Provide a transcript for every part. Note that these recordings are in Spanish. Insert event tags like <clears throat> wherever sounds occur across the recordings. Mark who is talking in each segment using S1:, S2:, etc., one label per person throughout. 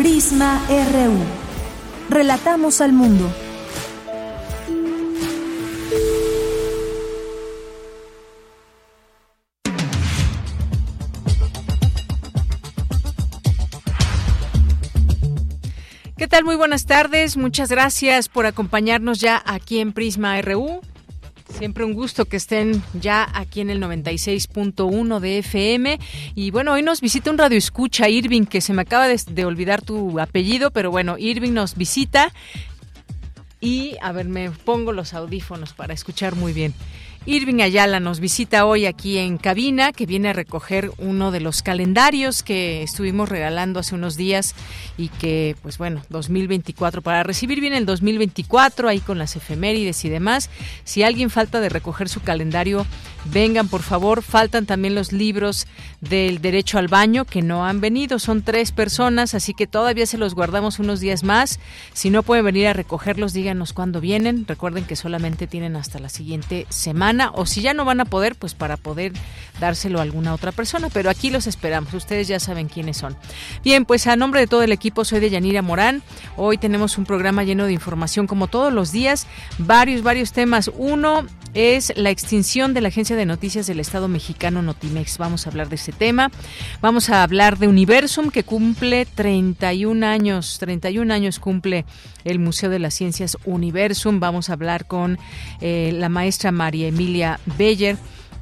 S1: Prisma RU. Relatamos al mundo.
S2: ¿Qué tal? Muy buenas tardes. Muchas gracias por acompañarnos ya aquí en Prisma RU. Siempre un gusto que estén ya aquí en el 96.1 de FM. Y bueno, hoy nos visita un radio escucha, Irving, que se me acaba de, de, olvidar tu apellido, pero bueno, Irving nos visita. Y a ver, me pongo los audífonos para escuchar muy bien. Irving Ayala nos visita hoy aquí en cabina, que viene a recoger uno de los calendarios que estuvimos regalando hace unos días y que, pues bueno, 2024, para recibir bien el 2024, ahí con las efemérides y demás. Si alguien falta de recoger su calendario, vengan por favor. Faltan también los libros del derecho al baño que no han venido. Son tres personas, así que todavía se los guardamos unos días más. Si no pueden venir a recogerlos, díganos cuándo vienen. Recuerden que solamente tienen hasta la siguiente semana o si ya no van a poder, pues para poder dárselo a alguna otra persona. Pero aquí los esperamos, ustedes ya saben quiénes son. Bien, pues a nombre de todo el equipo soy de Yanira Morán. Hoy tenemos un programa lleno de información como todos los días, varios, varios temas. Uno es la extinción de la agencia de noticias del Estado mexicano Notimex. Vamos a hablar de ese tema. Vamos a hablar de Universum que cumple 31 años, 31 años cumple el Museo de las Ciencias Universum. Vamos a hablar con eh, la maestra María Emilia Beller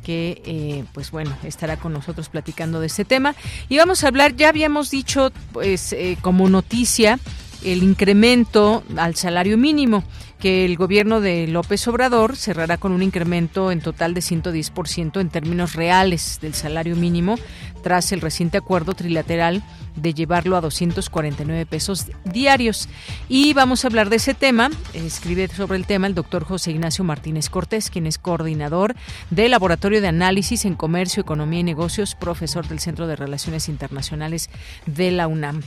S2: que eh, pues bueno estará con nosotros platicando de este tema y vamos a hablar ya habíamos dicho pues eh, como noticia el incremento al salario mínimo que el gobierno de López Obrador cerrará con un incremento en total de 110% en términos reales del salario mínimo tras el reciente acuerdo trilateral de llevarlo a 249 pesos diarios. Y vamos a hablar de ese tema. Escribe sobre el tema el doctor José Ignacio Martínez Cortés, quien es coordinador del Laboratorio de Análisis en Comercio, Economía y Negocios, profesor del Centro de Relaciones Internacionales de la UNAM.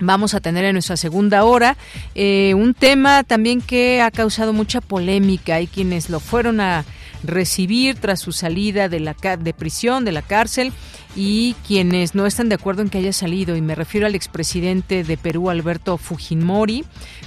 S2: Vamos a tener en nuestra segunda hora eh, un tema también que ha causado mucha polémica. Hay quienes lo fueron a recibir tras su salida de la de prisión, de la cárcel, y quienes no están de acuerdo en que haya salido. Y me refiero al expresidente de Perú, Alberto Fujimori,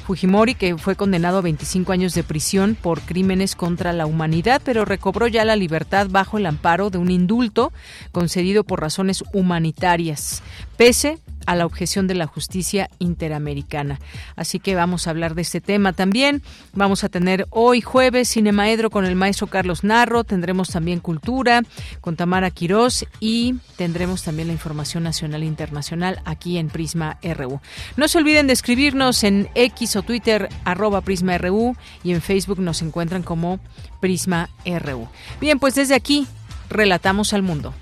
S2: Fujimori, que fue condenado a 25 años de prisión por crímenes contra la humanidad, pero recobró ya la libertad bajo el amparo de un indulto concedido por razones humanitarias, pese a la objeción de la justicia interamericana. Así que vamos a hablar de este tema también. Vamos a tener hoy jueves Cinemaedro con el maestro Carlos Narro, tendremos también cultura con Tamara Quirós y tendremos también la información nacional e internacional aquí en Prisma RU. No se olviden de escribirnos en X o Twitter arroba Prisma RU y en Facebook nos encuentran como Prisma RU. Bien, pues desde aquí relatamos al mundo.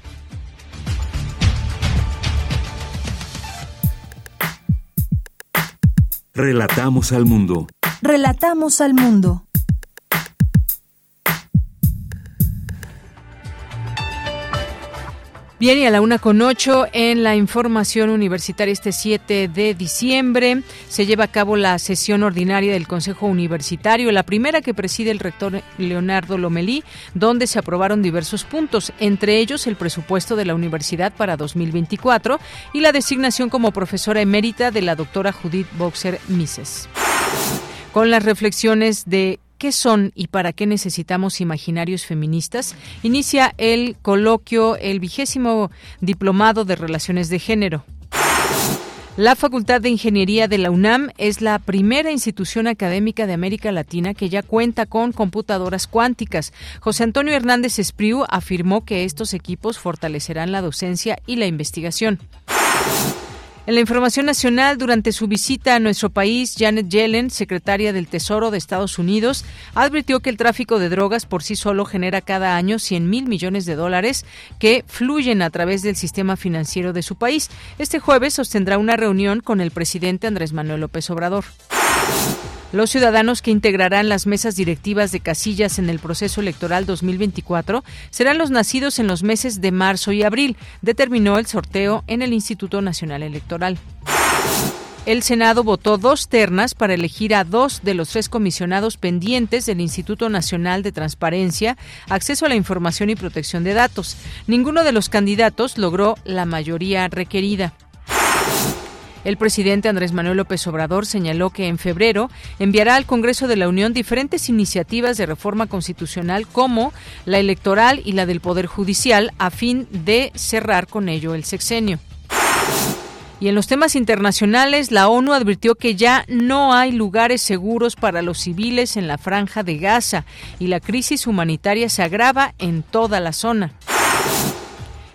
S3: Relatamos al mundo.
S1: Relatamos al mundo.
S2: Bien, y a la una con ocho en la información universitaria este 7 de diciembre se lleva a cabo la sesión ordinaria del Consejo Universitario, la primera que preside el rector Leonardo Lomelí, donde se aprobaron diversos puntos, entre ellos el presupuesto de la universidad para 2024 y la designación como profesora emérita de la doctora Judith Boxer Mises. Con las reflexiones de ¿Qué son y para qué necesitamos imaginarios feministas? Inicia el coloquio, el vigésimo diplomado de Relaciones de Género. La Facultad de Ingeniería de la UNAM es la primera institución académica de América Latina que ya cuenta con computadoras cuánticas. José Antonio Hernández Espriu afirmó que estos equipos fortalecerán la docencia y la investigación. En la información nacional, durante su visita a nuestro país, Janet Yellen, secretaria del Tesoro de Estados Unidos, advirtió que el tráfico de drogas por sí solo genera cada año 100 mil millones de dólares que fluyen a través del sistema financiero de su país. Este jueves sostendrá una reunión con el presidente Andrés Manuel López Obrador. Los ciudadanos que integrarán las mesas directivas de casillas en el proceso electoral 2024 serán los nacidos en los meses de marzo y abril, determinó el sorteo en el Instituto Nacional Electoral. El Senado votó dos ternas para elegir a dos de los tres comisionados pendientes del Instituto Nacional de Transparencia, Acceso a la Información y Protección de Datos. Ninguno de los candidatos logró la mayoría requerida. El presidente Andrés Manuel López Obrador señaló que en febrero enviará al Congreso de la Unión diferentes iniciativas de reforma constitucional como la electoral y la del Poder Judicial a fin de cerrar con ello el sexenio. Y en los temas internacionales, la ONU advirtió que ya no hay lugares seguros para los civiles en la franja de Gaza y la crisis humanitaria se agrava en toda la zona.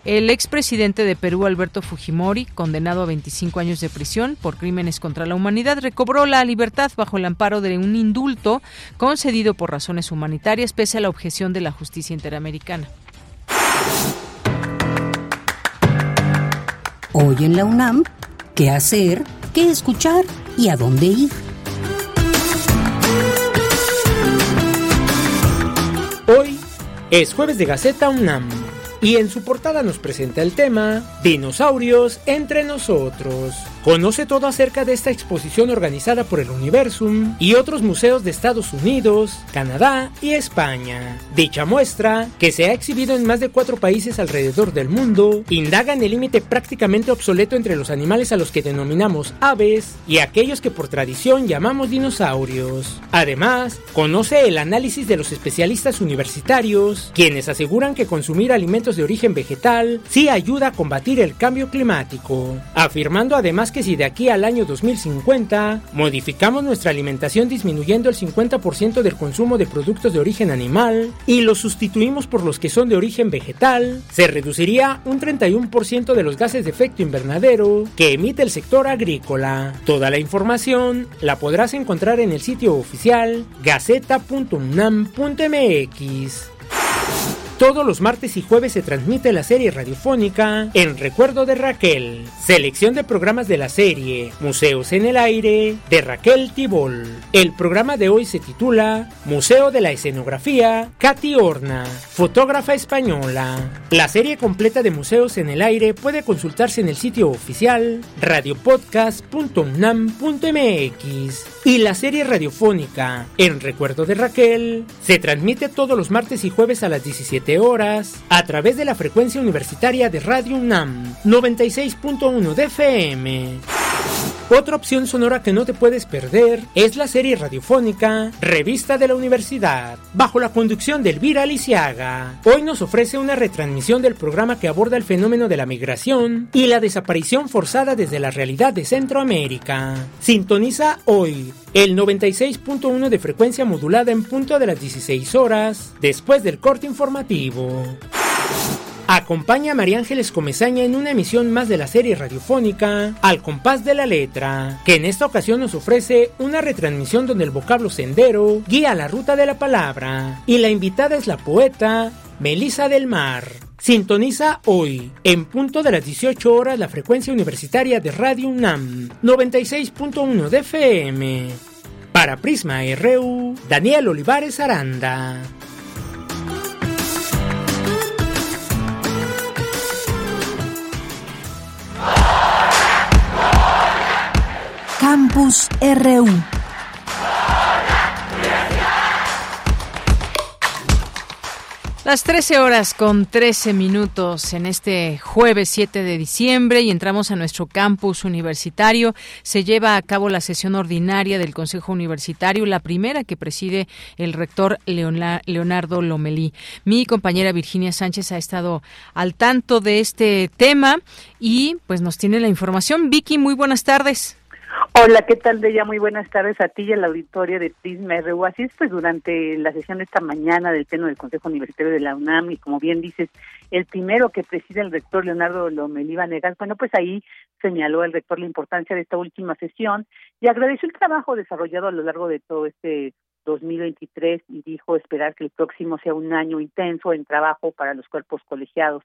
S2: El expresidente de Perú, Alberto Fujimori, condenado a 25 años de prisión por crímenes contra la humanidad, recobró la libertad bajo el amparo de un indulto concedido por razones humanitarias pese a la objeción de la justicia interamericana.
S4: Hoy en la UNAM, ¿qué hacer? ¿Qué escuchar? ¿Y a dónde ir?
S5: Hoy es jueves de Gaceta UNAM y en su portada nos presenta el tema Dinosaurios entre nosotros. Conoce todo acerca de esta exposición organizada por el Universum y otros museos de Estados Unidos, Canadá y España. Dicha muestra, que se ha exhibido en más de cuatro países alrededor del mundo, indaga en el límite prácticamente obsoleto entre los animales a los que denominamos aves y aquellos que por tradición llamamos dinosaurios. Además, conoce el análisis de los especialistas universitarios, quienes aseguran que consumir alimentos de origen vegetal sí ayuda a combatir el cambio climático, afirmando además que si de aquí al año 2050 modificamos nuestra alimentación disminuyendo el 50% del consumo de productos de origen animal y los sustituimos por los que son de origen vegetal, se reduciría un 31% de los gases de efecto invernadero que emite el sector agrícola. Toda la información la podrás encontrar en el sitio oficial gaceta.unam.mx. Todos los martes y jueves se transmite la serie radiofónica En Recuerdo de Raquel, selección de programas de la serie Museos en el Aire de Raquel Tibol. El programa de hoy se titula Museo de la Escenografía Katy Horna, fotógrafa española. La serie completa de Museos en el Aire puede consultarse en el sitio oficial radiopodcast.unam.mx. Y la serie radiofónica En Recuerdo de Raquel se transmite todos los martes y jueves a las 17 horas a través de la frecuencia universitaria de Radio UNAM 96.1 de FM. Otra opción sonora que no te puedes perder es la serie radiofónica Revista de la Universidad, bajo la conducción de Elvira Lisiaga. Hoy nos ofrece una retransmisión del programa que aborda el fenómeno de la migración y la desaparición forzada desde la realidad de Centroamérica. Sintoniza hoy el 96.1 de frecuencia modulada en punto de las 16 horas, después del corte informativo. Acompaña a María Ángeles Comezaña en una emisión más de la serie radiofónica Al compás de la letra, que en esta ocasión nos ofrece una retransmisión donde el vocablo sendero guía la ruta de la palabra y la invitada es la poeta Melisa del Mar. Sintoniza hoy, en punto de las 18 horas, la frecuencia universitaria de Radio UNAM 96.1 de FM. Para Prisma RU, Daniel Olivares Aranda.
S4: Campus RU.
S2: Las 13 horas con 13 minutos en este jueves 7 de diciembre y entramos a nuestro campus universitario. Se lleva a cabo la sesión ordinaria del Consejo Universitario, la primera que preside el rector Leonardo Lomelí. Mi compañera Virginia Sánchez ha estado al tanto de este tema y pues nos tiene la información. Vicky, muy buenas tardes.
S6: Hola, ¿qué tal, Deya? Muy buenas tardes a ti y al auditorio de Prisma RU. Así es, pues durante la sesión de esta mañana del Pleno del Consejo Universitario de la UNAM, y como bien dices, el primero que preside el rector Leonardo Lomelí Vanegas, bueno, pues ahí señaló el rector la importancia de esta última sesión y agradeció el trabajo desarrollado a lo largo de todo este 2023 y dijo esperar que el próximo sea un año intenso en trabajo para los cuerpos colegiados.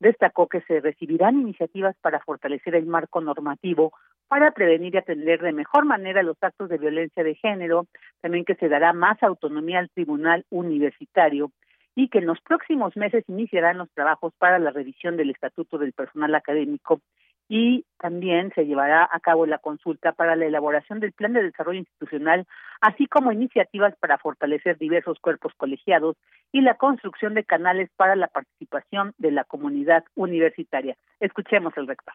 S6: Destacó que se recibirán iniciativas para fortalecer el marco normativo para prevenir y atender de mejor manera los actos de violencia de género, también que se dará más autonomía al Tribunal Universitario y que en los próximos meses iniciarán los trabajos para la revisión del Estatuto del Personal Académico y también se llevará a cabo la consulta para la elaboración del Plan de Desarrollo Institucional, así como iniciativas para fortalecer diversos cuerpos colegiados y la construcción de canales para la participación de la comunidad universitaria. Escuchemos el rector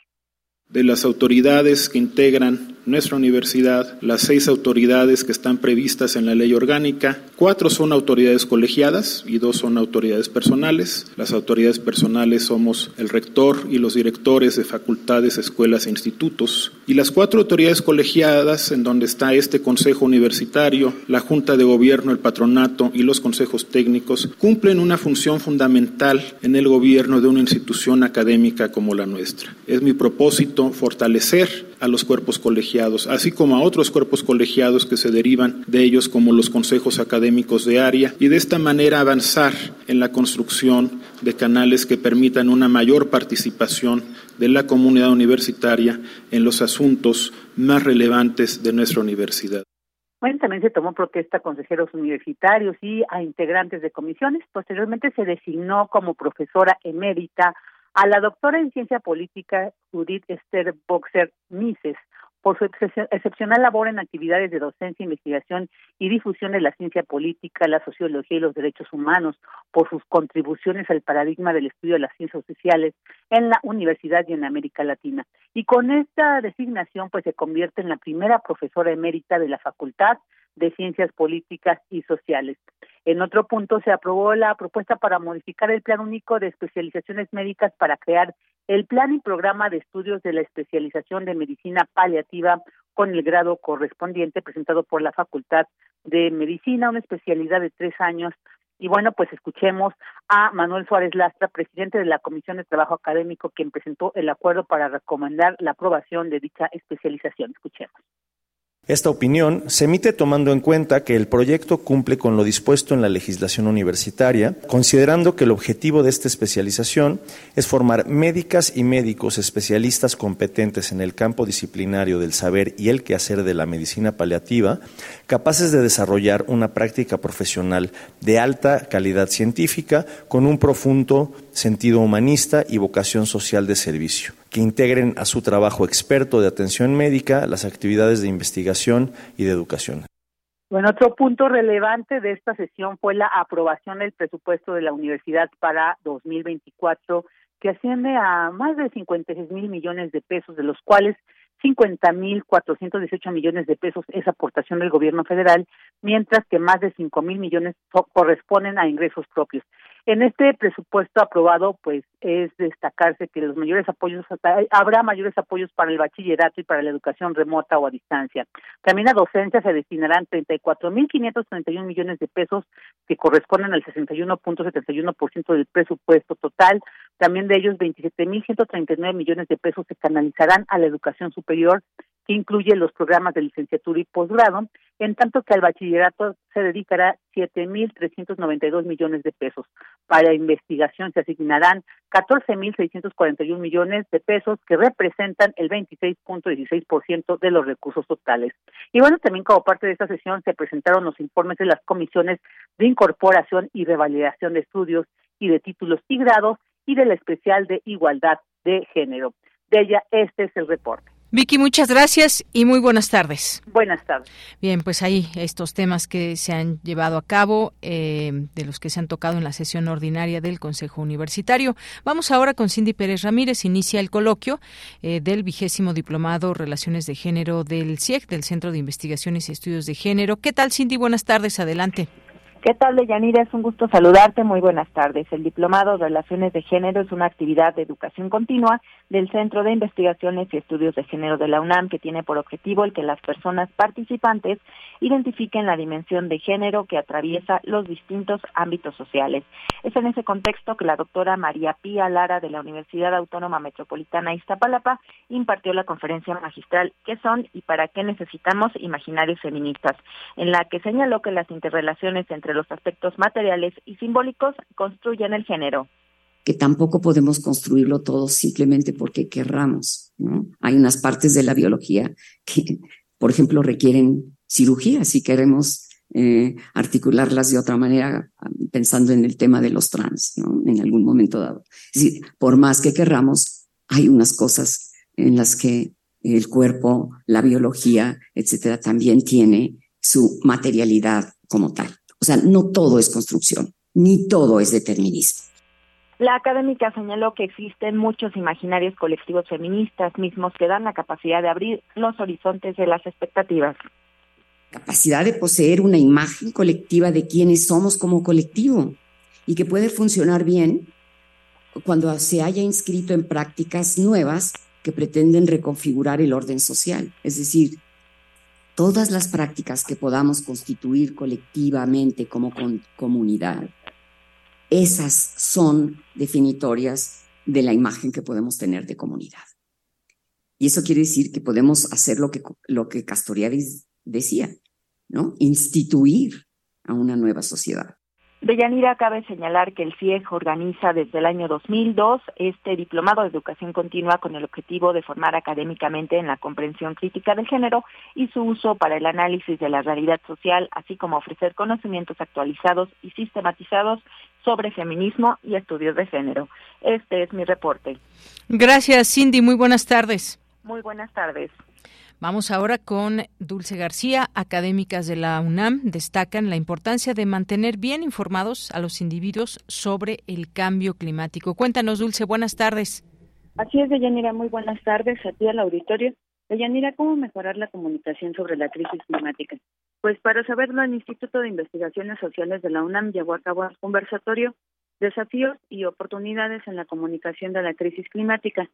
S7: de las autoridades que integran nuestra universidad, las seis autoridades que están previstas en la ley orgánica, cuatro son autoridades colegiadas y dos son autoridades personales. Las autoridades personales somos el rector y los directores de facultades, escuelas e institutos. Y las cuatro autoridades colegiadas, en donde está este Consejo Universitario, la Junta de Gobierno, el Patronato y los consejos técnicos, cumplen una función fundamental en el gobierno de una institución académica como la nuestra. Es mi propósito fortalecer a los cuerpos colegiados, así como a otros cuerpos colegiados que se derivan de ellos, como los consejos académicos de área, y de esta manera avanzar en la construcción de canales que permitan una mayor participación de la comunidad universitaria en los asuntos más relevantes de nuestra universidad.
S6: Bueno, también se tomó protesta a consejeros universitarios y a integrantes de comisiones. Posteriormente se designó como profesora emérita a la doctora en ciencia política Judith Esther Boxer Mises por su excepcional labor en actividades de docencia, investigación y difusión de la ciencia política, la sociología y los derechos humanos, por sus contribuciones al paradigma del estudio de las ciencias sociales en la universidad y en América Latina. Y con esta designación, pues se convierte en la primera profesora emérita de la Facultad de Ciencias Políticas y Sociales. En otro punto se aprobó la propuesta para modificar el Plan Único de Especializaciones Médicas para crear el plan y programa de estudios de la especialización de medicina paliativa con el grado correspondiente presentado por la Facultad de Medicina, una especialidad de tres años. Y bueno, pues escuchemos a Manuel Suárez Lastra, presidente de la Comisión de Trabajo Académico, quien presentó el acuerdo para recomendar la aprobación de dicha especialización. Escuchemos.
S8: Esta opinión se emite tomando en cuenta que el proyecto cumple con lo dispuesto en la legislación universitaria, considerando que el objetivo de esta especialización es formar médicas y médicos especialistas competentes en el campo disciplinario del saber y el quehacer de la medicina paliativa, capaces de desarrollar una práctica profesional de alta calidad científica con un profundo sentido humanista y vocación social de servicio, que integren a su trabajo experto de atención médica las actividades de investigación y de educación.
S6: Bueno, otro punto relevante de esta sesión fue la aprobación del presupuesto de la universidad para 2024, que asciende a más de 56 mil millones de pesos, de los cuales 50 mil 418 millones de pesos es aportación del gobierno federal, mientras que más de 5 mil millones corresponden a ingresos propios. En este presupuesto aprobado, pues es destacarse que los mayores apoyos, habrá mayores apoyos para el bachillerato y para la educación remota o a distancia. También a docencia se destinarán 34.531 millones de pesos que corresponden al 61.71% del presupuesto total. También de ellos 27.139 millones de pesos se canalizarán a la educación superior que incluye los programas de licenciatura y posgrado, en tanto que al bachillerato se dedicará 7.392 millones de pesos. Para investigación se asignarán 14.641 millones de pesos que representan el 26.16% de los recursos totales. Y bueno, también como parte de esta sesión se presentaron los informes de las comisiones de incorporación y revalidación de estudios y de títulos y grados y de la especial de igualdad de género. De ella, este es el reporte.
S2: Vicky, muchas gracias y muy buenas tardes.
S6: Buenas tardes.
S2: Bien, pues ahí estos temas que se han llevado a cabo, eh, de los que se han tocado en la sesión ordinaria del Consejo Universitario. Vamos ahora con Cindy Pérez Ramírez. Inicia el coloquio eh, del vigésimo diplomado Relaciones de Género del CIEC, del Centro de Investigaciones y Estudios de Género. ¿Qué tal, Cindy? Buenas tardes. Adelante.
S9: ¿Qué tal, Deyanira? Es un gusto saludarte. Muy buenas tardes. El Diplomado de Relaciones de Género es una actividad de educación continua del Centro de Investigaciones y Estudios de Género de la UNAM, que tiene por objetivo el que las personas participantes identifiquen la dimensión de género que atraviesa los distintos ámbitos sociales. Es en ese contexto que la doctora María Pía Lara de la Universidad Autónoma Metropolitana Iztapalapa impartió la conferencia magistral ¿Qué son y para qué necesitamos imaginarios feministas?, en la que señaló que las interrelaciones entre los aspectos materiales y simbólicos construyen el género
S10: que tampoco podemos construirlo todo simplemente porque querramos. ¿no? Hay unas partes de la biología que, por ejemplo, requieren cirugía si queremos eh, articularlas de otra manera, pensando en el tema de los trans, ¿no? en algún momento dado. Es decir, por más que querramos, hay unas cosas en las que el cuerpo, la biología, etcétera, también tiene su materialidad como tal. O sea, no todo es construcción, ni todo es determinismo.
S9: La académica señaló que existen muchos imaginarios colectivos feministas mismos que dan la capacidad de abrir los horizontes de las expectativas.
S10: Capacidad de poseer una imagen colectiva de quienes somos como colectivo y que puede funcionar bien cuando se haya inscrito en prácticas nuevas que pretenden reconfigurar el orden social. Es decir, todas las prácticas que podamos constituir colectivamente como comunidad esas son definitorias de la imagen que podemos tener de comunidad. Y eso quiere decir que podemos hacer lo que, lo que Castoriadis decía, ¿no? Instituir a una nueva sociedad.
S9: De Yanira cabe señalar que el CIEG organiza desde el año 2002 este diplomado de educación continua con el objetivo de formar académicamente en la comprensión crítica del género y su uso para el análisis de la realidad social, así como ofrecer conocimientos actualizados y sistematizados sobre feminismo y estudios de género. Este es mi reporte.
S2: Gracias, Cindy. Muy buenas tardes.
S9: Muy buenas tardes.
S2: Vamos ahora con Dulce García. Académicas de la UNAM destacan la importancia de mantener bien informados a los individuos sobre el cambio climático. Cuéntanos, Dulce, buenas tardes.
S11: Así es, Deyanira, muy buenas tardes a ti al auditorio. Deyanira, ¿cómo mejorar la comunicación sobre la crisis climática? Pues para saberlo, el Instituto de Investigaciones Sociales de la UNAM llevó a cabo un conversatorio Desafíos y oportunidades en la comunicación de la crisis climática,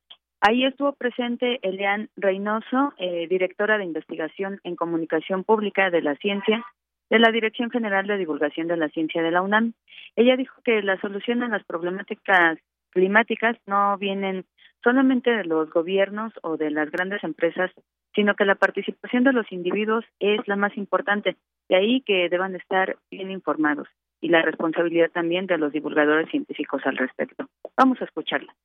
S11: Ahí estuvo presente Elian Reynoso, eh, directora de investigación en comunicación pública de la ciencia de la Dirección General de Divulgación de la Ciencia de la UNAM. Ella dijo que la solución a las problemáticas climáticas no vienen solamente de los gobiernos o de las grandes empresas, sino que la participación de los individuos es la más importante, de ahí que deban estar bien informados y la responsabilidad también de los divulgadores científicos al respecto. Vamos a escucharla.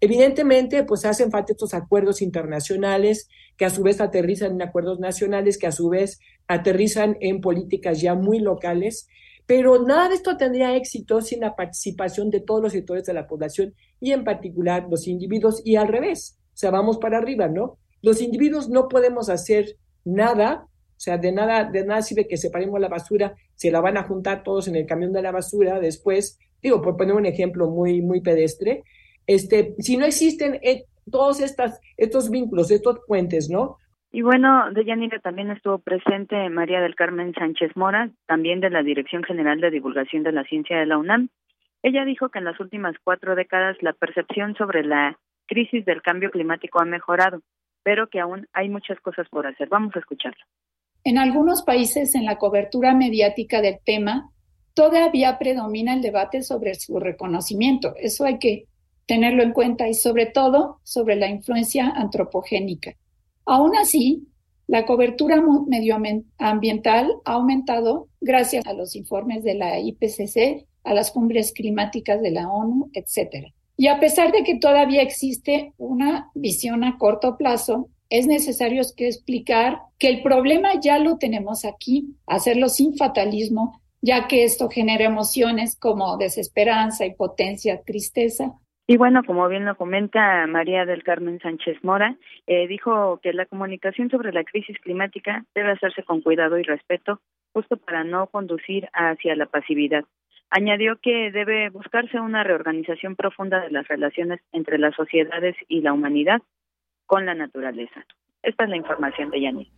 S12: Evidentemente, pues hacen falta estos acuerdos internacionales que a su vez aterrizan en acuerdos nacionales, que a su vez aterrizan en políticas ya muy locales, pero nada de esto tendría éxito sin la participación de todos los sectores de la población y en particular los individuos y al revés, o sea, vamos para arriba, ¿no? Los individuos no podemos hacer nada, o sea, de nada, de nada sirve que separemos la basura, se la van a juntar todos en el camión de la basura después, digo, por poner un ejemplo muy, muy pedestre, este, si no existen eh, todos estas, estos vínculos, estos puentes, ¿no?
S11: Y bueno, de Yanira también estuvo presente María del Carmen Sánchez Mora, también de la Dirección General de Divulgación de la Ciencia de la UNAM. Ella dijo que en las últimas cuatro décadas la percepción sobre la crisis del cambio climático ha mejorado, pero que aún hay muchas cosas por hacer. Vamos a escucharlo.
S13: En algunos países, en la cobertura mediática del tema, todavía predomina el debate sobre su reconocimiento. Eso hay que tenerlo en cuenta y sobre todo sobre la influencia antropogénica. Aún así, la cobertura medioambiental ha aumentado gracias a los informes de la IPCC, a las cumbres climáticas de la ONU, etc. Y a pesar de que todavía existe una visión a corto plazo, es necesario explicar que el problema ya lo tenemos aquí, hacerlo sin fatalismo, ya que esto genera emociones como desesperanza, impotencia, tristeza,
S11: y bueno, como bien lo comenta María del Carmen Sánchez Mora, eh, dijo que la comunicación sobre la crisis climática debe hacerse con cuidado y respeto, justo para no conducir hacia la pasividad. Añadió que debe buscarse una reorganización profunda de las relaciones entre las sociedades y la humanidad con la naturaleza. Esta es la información de Yani.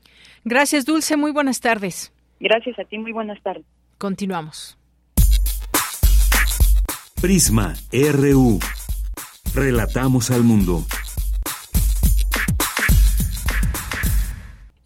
S2: Gracias, Dulce. Muy buenas tardes.
S11: Gracias a ti. Muy buenas tardes.
S2: Continuamos.
S3: Prisma RU. Relatamos al mundo.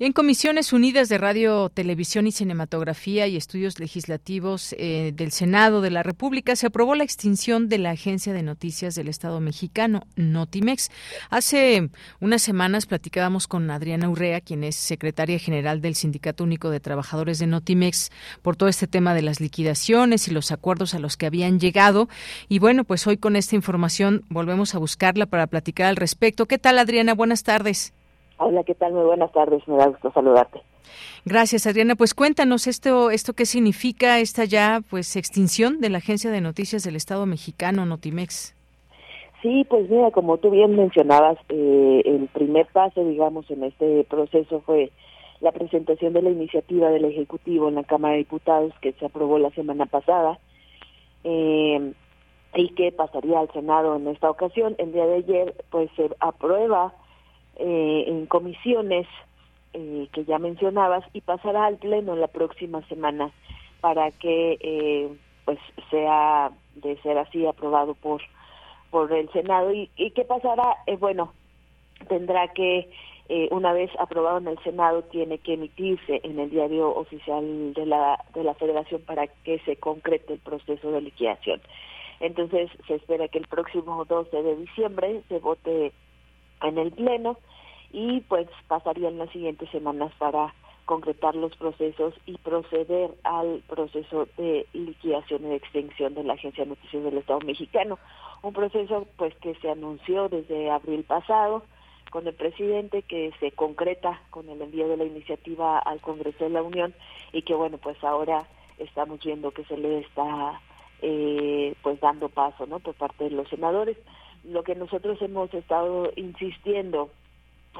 S2: En Comisiones Unidas de Radio, Televisión y Cinematografía y Estudios Legislativos eh, del Senado de la República se aprobó la extinción de la Agencia de Noticias del Estado mexicano, Notimex. Hace unas semanas platicábamos con Adriana Urrea, quien es secretaria general del Sindicato Único de Trabajadores de Notimex, por todo este tema de las liquidaciones y los acuerdos a los que habían llegado. Y bueno, pues hoy con esta información volvemos a buscarla para platicar al respecto. ¿Qué tal, Adriana? Buenas tardes.
S14: Hola, ¿qué tal? Muy buenas tardes, me da gusto saludarte.
S2: Gracias, Adriana. Pues cuéntanos esto, esto qué significa esta ya pues extinción de la Agencia de Noticias del Estado Mexicano, Notimex.
S14: Sí, pues mira, como tú bien mencionabas, eh, el primer paso, digamos, en este proceso fue la presentación de la iniciativa del Ejecutivo en la Cámara de Diputados que se aprobó la semana pasada eh, y que pasaría al Senado en esta ocasión. El día de ayer, pues se aprueba eh, en comisiones eh, que ya mencionabas y pasará al pleno la próxima semana para que eh, pues sea de ser así aprobado por por el senado. Y, y qué pasará eh, bueno tendrá que eh, una vez aprobado en el senado tiene que emitirse en el diario oficial de la de la Federación para que se concrete el proceso de liquidación. Entonces se espera que el próximo 12 de diciembre se vote en el Pleno y pues pasarían las siguientes semanas para concretar los procesos y proceder al proceso de liquidación y de extinción de la Agencia de Noticias del Estado mexicano. Un proceso pues que se anunció desde abril pasado con el presidente que se concreta con el envío de la iniciativa al Congreso de la Unión y que bueno pues ahora estamos viendo que se le está eh, pues dando paso no por parte de los senadores lo que nosotros hemos estado insistiendo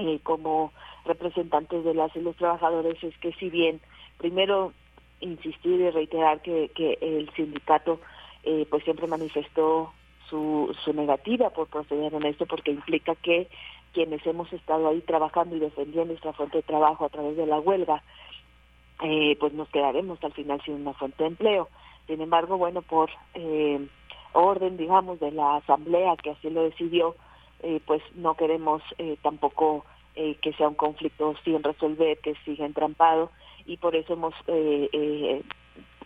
S14: eh, como representantes de las y los trabajadores es que si bien primero insistir y reiterar que, que el sindicato eh, pues siempre manifestó su, su negativa por proceder en esto porque implica que quienes hemos estado ahí trabajando y defendiendo nuestra fuente de trabajo a través de la huelga eh, pues nos quedaremos al final sin una fuente de empleo. Sin embargo bueno por eh, orden, digamos, de la Asamblea que así lo decidió, eh, pues no queremos eh, tampoco eh, que sea un conflicto sin resolver, que siga entrampado, y por eso hemos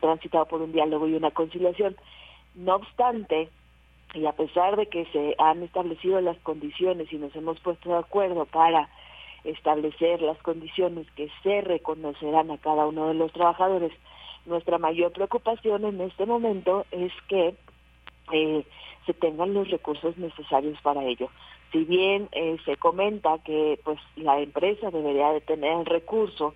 S14: transitado por un diálogo y una conciliación. No obstante, y a pesar de que se han establecido las condiciones y nos hemos puesto de acuerdo para establecer las condiciones que se reconocerán a cada uno de los trabajadores, nuestra mayor preocupación en este momento es que eh, se tengan los recursos necesarios para ello. Si bien eh, se comenta que pues la empresa debería de tener el recurso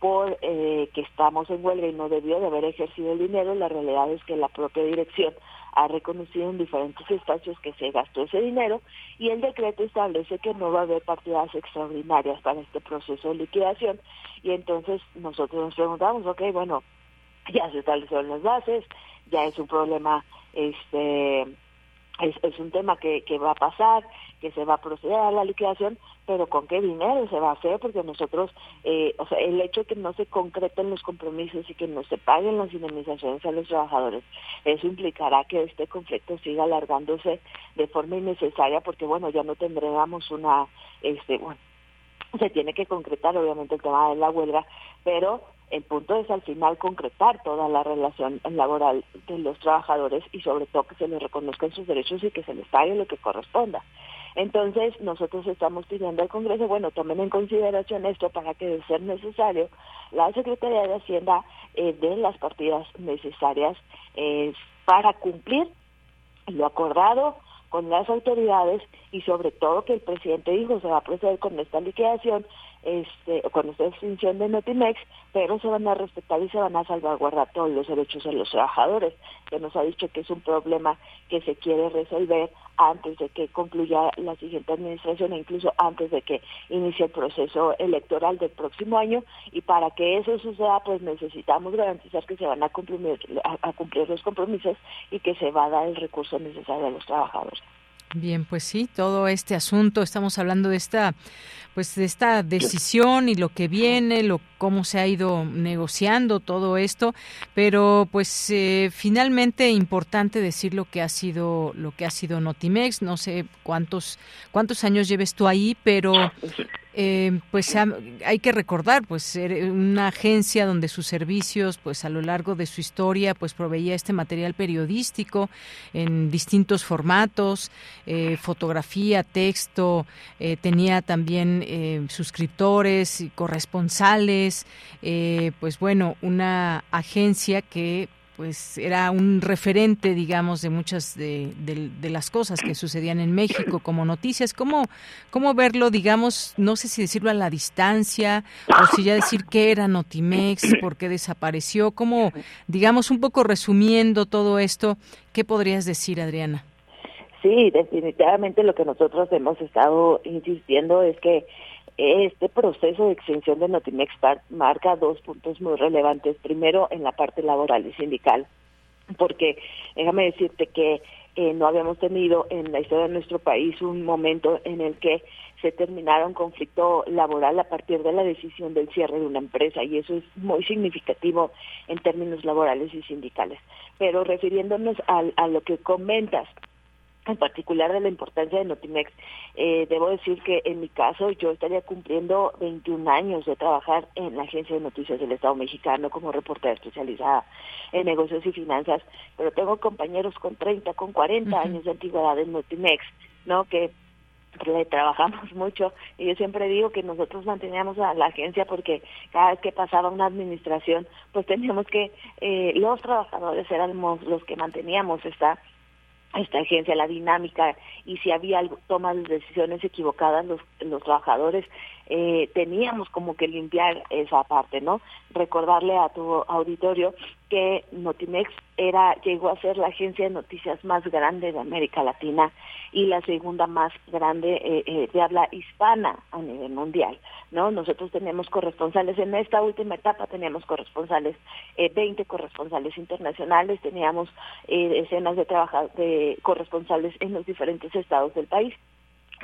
S14: por eh, que estamos en huelga y no debió de haber ejercido el dinero, la realidad es que la propia dirección ha reconocido en diferentes espacios que se gastó ese dinero y el decreto establece que no va a haber partidas extraordinarias para este proceso de liquidación y entonces nosotros nos preguntamos, ok, bueno, ya se establecieron las bases, ya es un problema este es, es un tema que, que va a pasar, que se va a proceder a la liquidación, pero con qué dinero se va a hacer, porque nosotros, eh, o sea, el hecho de que no se concreten los compromisos y que no se paguen las indemnizaciones a los trabajadores, eso implicará que este conflicto siga alargándose de forma innecesaria, porque bueno, ya no tendremos una, este, bueno, se tiene que concretar obviamente el tema de la huelga, pero el punto es al final concretar toda la relación laboral de los trabajadores y sobre todo que se les reconozcan sus derechos y que se les pague lo que corresponda. Entonces, nosotros estamos pidiendo al Congreso, bueno, tomen en consideración esto para que, de ser necesario, la Secretaría de Hacienda eh, dé las partidas necesarias eh, para cumplir lo acordado con las autoridades y sobre todo que el presidente dijo se va a proceder con esta liquidación este, con esta extinción de Notimex, pero se van a respetar y se van a salvaguardar todos los derechos de los trabajadores, que nos ha dicho que es un problema que se quiere resolver antes de que concluya la siguiente administración e incluso antes de que inicie el proceso electoral del próximo año y para que eso suceda pues necesitamos garantizar que se van a cumplir, a cumplir los compromisos y que se va a dar el recurso necesario a los trabajadores.
S2: Bien, pues sí, todo este asunto, estamos hablando de esta pues de esta decisión y lo que viene, lo cómo se ha ido negociando todo esto, pero pues eh, finalmente importante decir lo que ha sido lo que ha sido Notimex, no sé cuántos cuántos años lleves tú ahí, pero eh, pues hay que recordar, pues una agencia donde sus servicios, pues a lo largo de su historia, pues proveía este material periodístico en distintos formatos, eh, fotografía, texto, eh, tenía también suscriptores, y corresponsales, pues bueno, una agencia que pues era un referente, digamos, de muchas de, las cosas que sucedían en México como noticias. ¿Cómo, ¿Cómo verlo, digamos, no sé si decirlo a la distancia o si ya decir qué era Notimex, por qué desapareció? ¿Cómo, digamos, un poco resumiendo todo esto, qué podrías decir, Adriana?
S14: Sí, definitivamente lo que nosotros hemos estado insistiendo es que este proceso de extensión de Notimex marca dos puntos muy relevantes. Primero, en la parte laboral y sindical, porque déjame decirte que eh, no habíamos tenido en la historia de nuestro país un momento en el que se terminara un conflicto laboral a partir de la decisión del cierre de una empresa y eso es muy significativo en términos laborales y sindicales. Pero refiriéndonos a lo que comentas, en particular de la importancia de Notimex, eh, debo decir que en mi caso yo estaría cumpliendo 21 años de trabajar en la Agencia de Noticias del Estado mexicano como reportera especializada en negocios y finanzas, pero tengo compañeros con 30, con 40 años de antigüedad en Notimex, ¿no? Que le trabajamos mucho y yo siempre digo que nosotros manteníamos a la agencia porque cada vez que pasaba una administración pues teníamos que eh, los trabajadores éramos los que manteníamos esta esta agencia, la dinámica y si había tomas de decisiones equivocadas los, los trabajadores, eh, teníamos como que limpiar esa parte, ¿no? Recordarle a tu auditorio que Notimex era llegó a ser la agencia de noticias más grande de América Latina y la segunda más grande eh, eh, de habla hispana a nivel mundial, ¿no? Nosotros tenemos corresponsales en esta última etapa tenemos corresponsales, eh, 20 corresponsales internacionales, teníamos decenas de, de corresponsales en los diferentes estados del país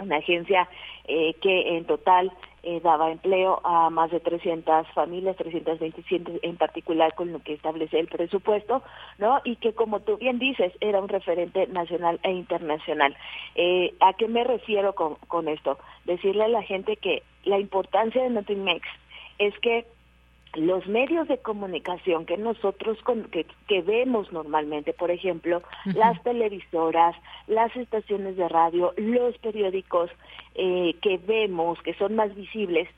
S14: una agencia eh, que en total eh, daba empleo a más de 300 familias, 327 en particular con lo que establece el presupuesto, ¿no? Y que como tú bien dices, era un referente nacional e internacional. Eh, ¿A qué me refiero con, con esto? Decirle a la gente que la importancia de Notimex es que los medios de comunicación que nosotros que, vemos normalmente, por ejemplo, las televisoras, las estaciones de radio, los periódicos eh, que vemos, que son más visibles,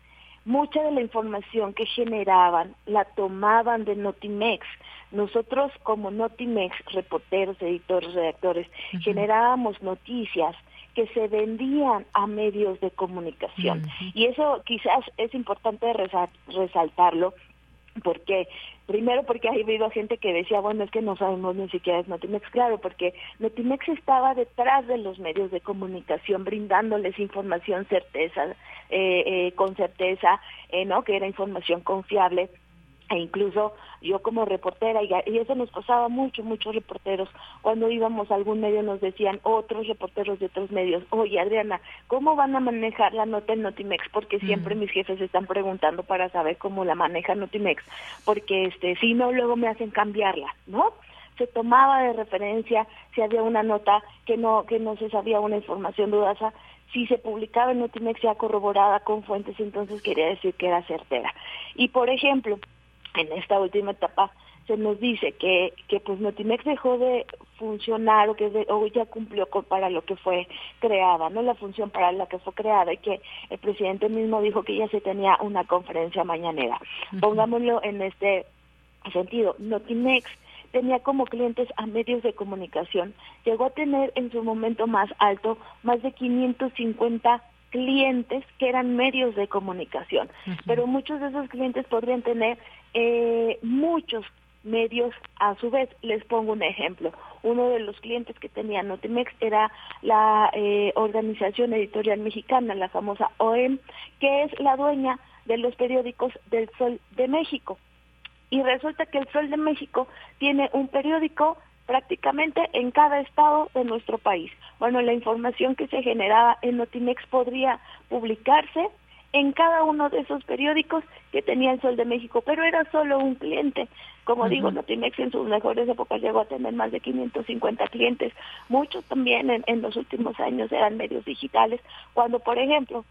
S14: mucha de la información que generaban la tomaban de Notimex. Nosotros como Notimex, reporteros, editores, redactores, generábamos noticias que se vendían a medios de comunicación. Y eso quizás es importante resaltarlo porque primero porque ha habido gente que decía bueno es que no sabemos ni siquiera es Notimex claro porque Notimex estaba detrás de los medios de comunicación brindándoles información certeza eh, eh, con certeza eh, no que era información confiable e incluso yo como reportera, y, eso nos pasaba mucho, muchos reporteros, cuando íbamos a algún medio nos decían otros reporteros de otros medios, oye Adriana, ¿cómo van a manejar la nota en Notimex? Porque siempre mis jefes están preguntando para saber cómo la maneja Notimex, porque este si no, luego me hacen cambiarla, ¿no? se tomaba de referencia si había una nota que no que no se sabía una información dudosa si se publicaba en Notimex ya corroborada con fuentes entonces quería decir que era certera y por ejemplo en esta última etapa se nos dice que, que pues Notimex dejó de funcionar o que ya cumplió para lo que fue creada, no la función para la que fue creada y que el presidente mismo dijo que ya se tenía una conferencia mañanera. Pongámoslo en este sentido, Notimex tenía como clientes a medios de comunicación, llegó a tener en su momento más alto más de 550 clientes que eran medios de comunicación, pero muchos de esos clientes podrían tener eh, muchos medios a su vez. Les pongo un ejemplo. Uno de los clientes que tenía Notimex era la eh, Organización Editorial Mexicana, la famosa OEM, que es la dueña de los periódicos del Sol de México. Y resulta que el Sol de México tiene un periódico prácticamente en cada estado de nuestro país. Bueno, la información que se generaba en Notimex podría publicarse en cada uno de esos periódicos que tenía el Sol de México, pero era solo un cliente. Como digo, Notimex en sus mejores épocas llegó a tener más de 550 clientes. Muchos también en, en los últimos años eran medios digitales, cuando, por ejemplo,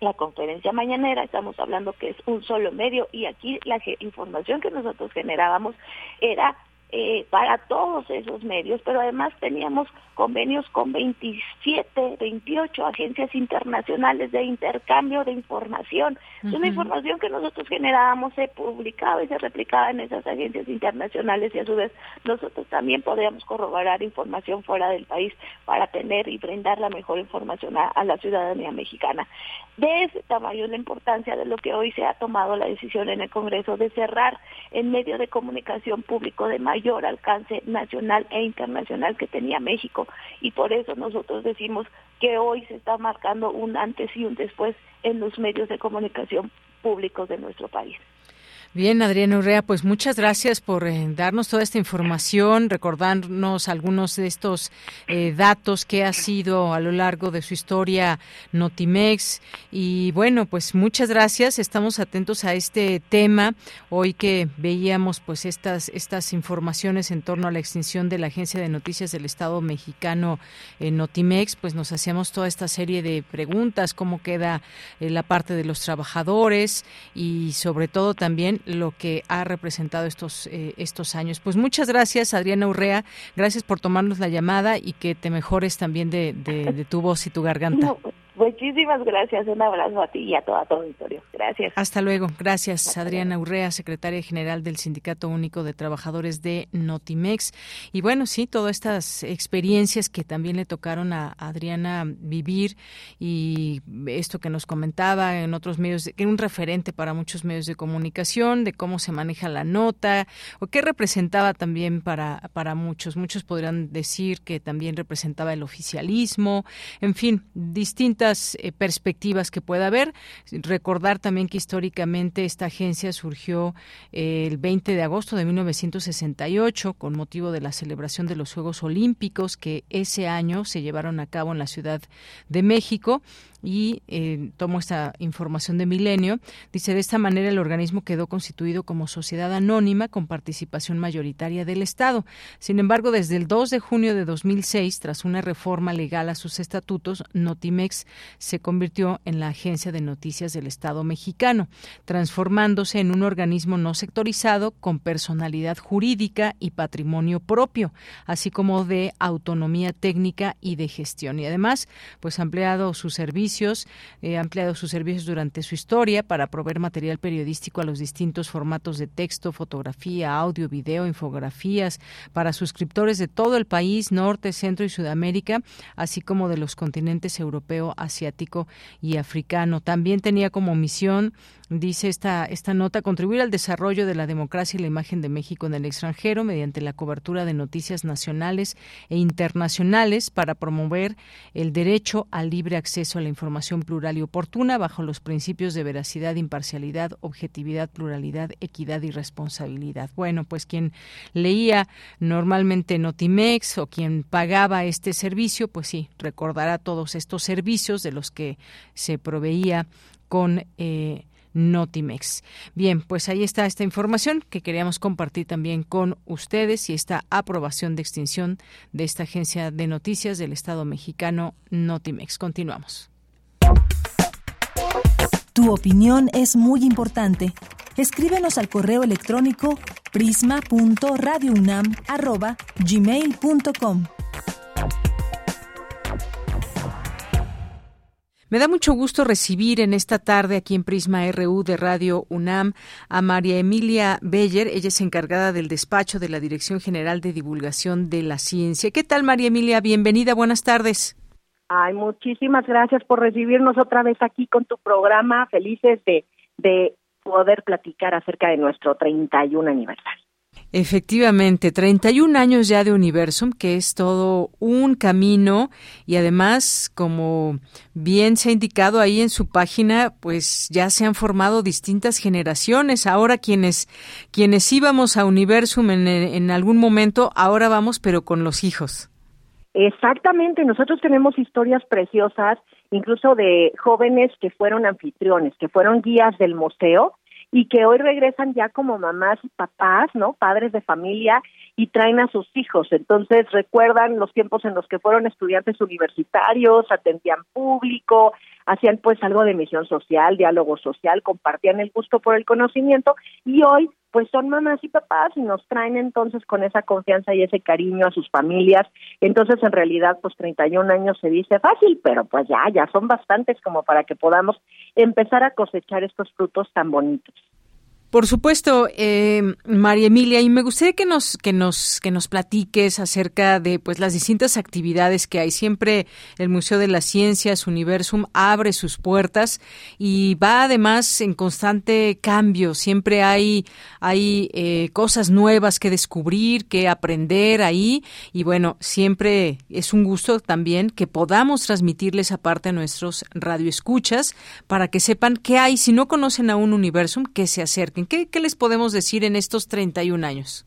S14: la conferencia mañanera, estamos hablando que es un solo medio y aquí la información que nosotros generábamos era eh, para todos esos medios, pero además teníamos convenios con 27, 28 agencias internacionales de intercambio de información. Es una información que nosotros generábamos, se publicaba y se replicaba en esas agencias internacionales y a su vez nosotros también podíamos corroborar información fuera del país para tener y brindar la mejor información a, a la ciudadanía mexicana. De ese tamaño es la importancia de lo que hoy se ha tomado la decisión en el Congreso de cerrar el medio de comunicación público de mayor alcance nacional e internacional que tenía México y por eso nosotros decimos que hoy se está marcando un antes y un después en los medios de comunicación públicos de nuestro país.
S2: Bien, Adriana Urrea, pues muchas gracias por eh, darnos toda esta información, recordarnos algunos de estos eh, datos que ha sido a lo largo de su historia Notimex. Y bueno, pues muchas gracias. Estamos atentos a este tema. Hoy que veíamos pues estas, estas informaciones en torno a la extinción de la Agencia de Noticias del Estado mexicano eh, Notimex, pues nos hacíamos toda esta serie de preguntas, cómo queda la parte de los trabajadores y sobre todo también lo que ha representado estos, eh, estos años. Pues muchas gracias, Adriana Urrea. Gracias por tomarnos la llamada y que te mejores también de, de tu voz y tu garganta.
S14: Muchísimas gracias. Un abrazo a ti y a toda tu auditorio. Gracias.
S2: Hasta luego. Gracias, Adriana Urrea, secretaria general del Sindicato Único de Trabajadores de Notimex. Y bueno, sí, todas estas experiencias que también le tocaron a Adriana vivir y esto que nos comentaba en otros medios, que era un referente para muchos medios de comunicación, de cómo se maneja la nota o qué representaba también para, para muchos. Muchos podrían decir que también representaba el oficialismo, en fin, distintas eh, perspectivas que pueda haber. Recordar también que históricamente esta agencia surgió eh, el 20 de agosto de 1968 con motivo de la celebración de los Juegos Olímpicos que ese año se llevaron a cabo en la Ciudad de México y eh, tomo esta información de Milenio, dice de esta manera el organismo quedó constituido como sociedad anónima con participación mayoritaria del Estado. Sin embargo, desde el 2 de junio de 2006, tras una reforma legal a sus estatutos, Notimex se convirtió en la agencia de noticias del Estado mexicano, transformándose en un organismo no sectorizado con personalidad jurídica y patrimonio propio, así como de autonomía técnica y de gestión. Y además, pues ha ampliado su eh, ha ampliado sus servicios durante su historia para proveer material periodístico a los distintos formatos de texto, fotografía, audio, video, infografías para suscriptores de todo el país, norte, centro y Sudamérica, así como de los continentes europeo, asiático y africano. También tenía como misión dice esta, esta nota, contribuir al desarrollo de la democracia y la imagen de México en el extranjero mediante la cobertura de noticias nacionales e internacionales para promover el derecho al libre acceso a la información plural y oportuna bajo los principios de veracidad, imparcialidad, objetividad, pluralidad, equidad y responsabilidad. Bueno, pues quien leía normalmente Notimex o quien pagaba este servicio, pues sí, recordará todos estos servicios de los que se proveía con eh, Notimex. Bien, pues ahí está esta información que queríamos compartir también con ustedes y esta aprobación de extinción de esta agencia de noticias del Estado mexicano Notimex. Continuamos.
S1: Tu opinión es muy importante. Escríbenos al correo electrónico prisma.radiounam@gmail.com.
S2: Me da mucho gusto recibir en esta tarde aquí en Prisma RU de Radio UNAM a María Emilia Beller. Ella es encargada del despacho de la Dirección General de Divulgación de la Ciencia. ¿Qué tal, María Emilia? Bienvenida, buenas tardes.
S15: Ay, muchísimas gracias por recibirnos otra vez aquí con tu programa. Felices de, de poder platicar acerca de nuestro 31 aniversario.
S2: Efectivamente, 31 años ya de Universum, que es todo un camino y además, como bien se ha indicado ahí en su página, pues ya se han formado distintas generaciones. Ahora quienes quienes íbamos a Universum en, en algún momento, ahora vamos pero con los hijos.
S15: Exactamente, nosotros tenemos historias preciosas, incluso de jóvenes que fueron anfitriones, que fueron guías del museo y que hoy regresan ya como mamás y papás, ¿no? Padres de familia y traen a sus hijos. Entonces recuerdan los tiempos en los que fueron estudiantes universitarios, atendían público, hacían pues algo de misión social, diálogo social, compartían el gusto por el conocimiento y hoy pues son mamás y papás y nos traen entonces con esa confianza y ese cariño a sus familias. Entonces, en realidad, pues 31 años se dice fácil, pero pues ya, ya son bastantes como para que podamos empezar a cosechar estos frutos tan bonitos.
S2: Por supuesto, eh, María Emilia, y me gustaría que nos que nos que nos platiques acerca de pues las distintas actividades que hay. Siempre el Museo de las Ciencias Universum abre sus puertas y va además en constante cambio. Siempre hay hay eh, cosas nuevas que descubrir, que aprender ahí y bueno, siempre es un gusto también que podamos transmitirles aparte a nuestros radioescuchas para que sepan qué hay si no conocen a un Universum que se acerquen ¿Qué, les podemos decir en estos 31 años?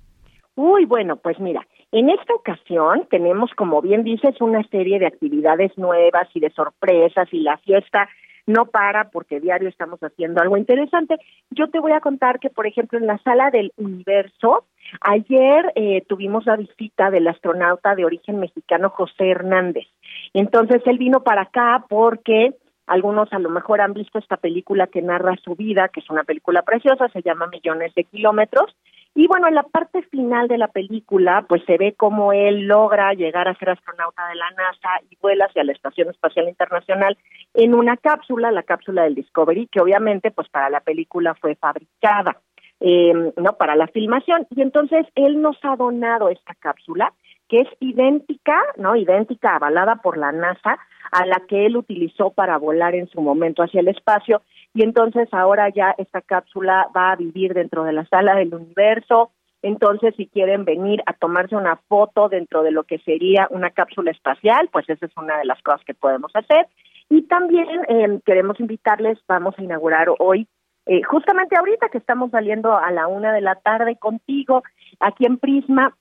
S15: Uy, bueno, pues mira, en esta ocasión tenemos, como bien dices, una serie de actividades nuevas y de sorpresas y la fiesta no para porque diario estamos haciendo algo interesante. Yo te voy a contar que, por ejemplo, en la sala del universo, ayer eh, tuvimos la visita del astronauta de origen mexicano José Hernández. Entonces, él vino para acá porque algunos a lo mejor han visto esta película que narra su vida, que es una película preciosa, se llama Millones de Kilómetros. Y bueno, en la parte final de la película, pues se ve cómo él logra llegar a ser astronauta de la NASA y vuela hacia la Estación Espacial Internacional en una cápsula, la cápsula del Discovery, que obviamente pues para la película fue fabricada, eh, ¿no? Para la filmación. Y entonces él nos ha donado esta cápsula que es idéntica, ¿no? Idéntica, avalada por la NASA, a la que él utilizó para volar en su momento hacia el espacio. Y entonces ahora ya esta cápsula va a vivir dentro de la sala del universo. Entonces, si quieren venir a tomarse una foto dentro de lo que sería una cápsula espacial, pues esa es una de las cosas que podemos hacer. Y también eh, queremos invitarles, vamos a inaugurar hoy eh, justamente ahorita que estamos saliendo a la una de la tarde contigo aquí en Prisma,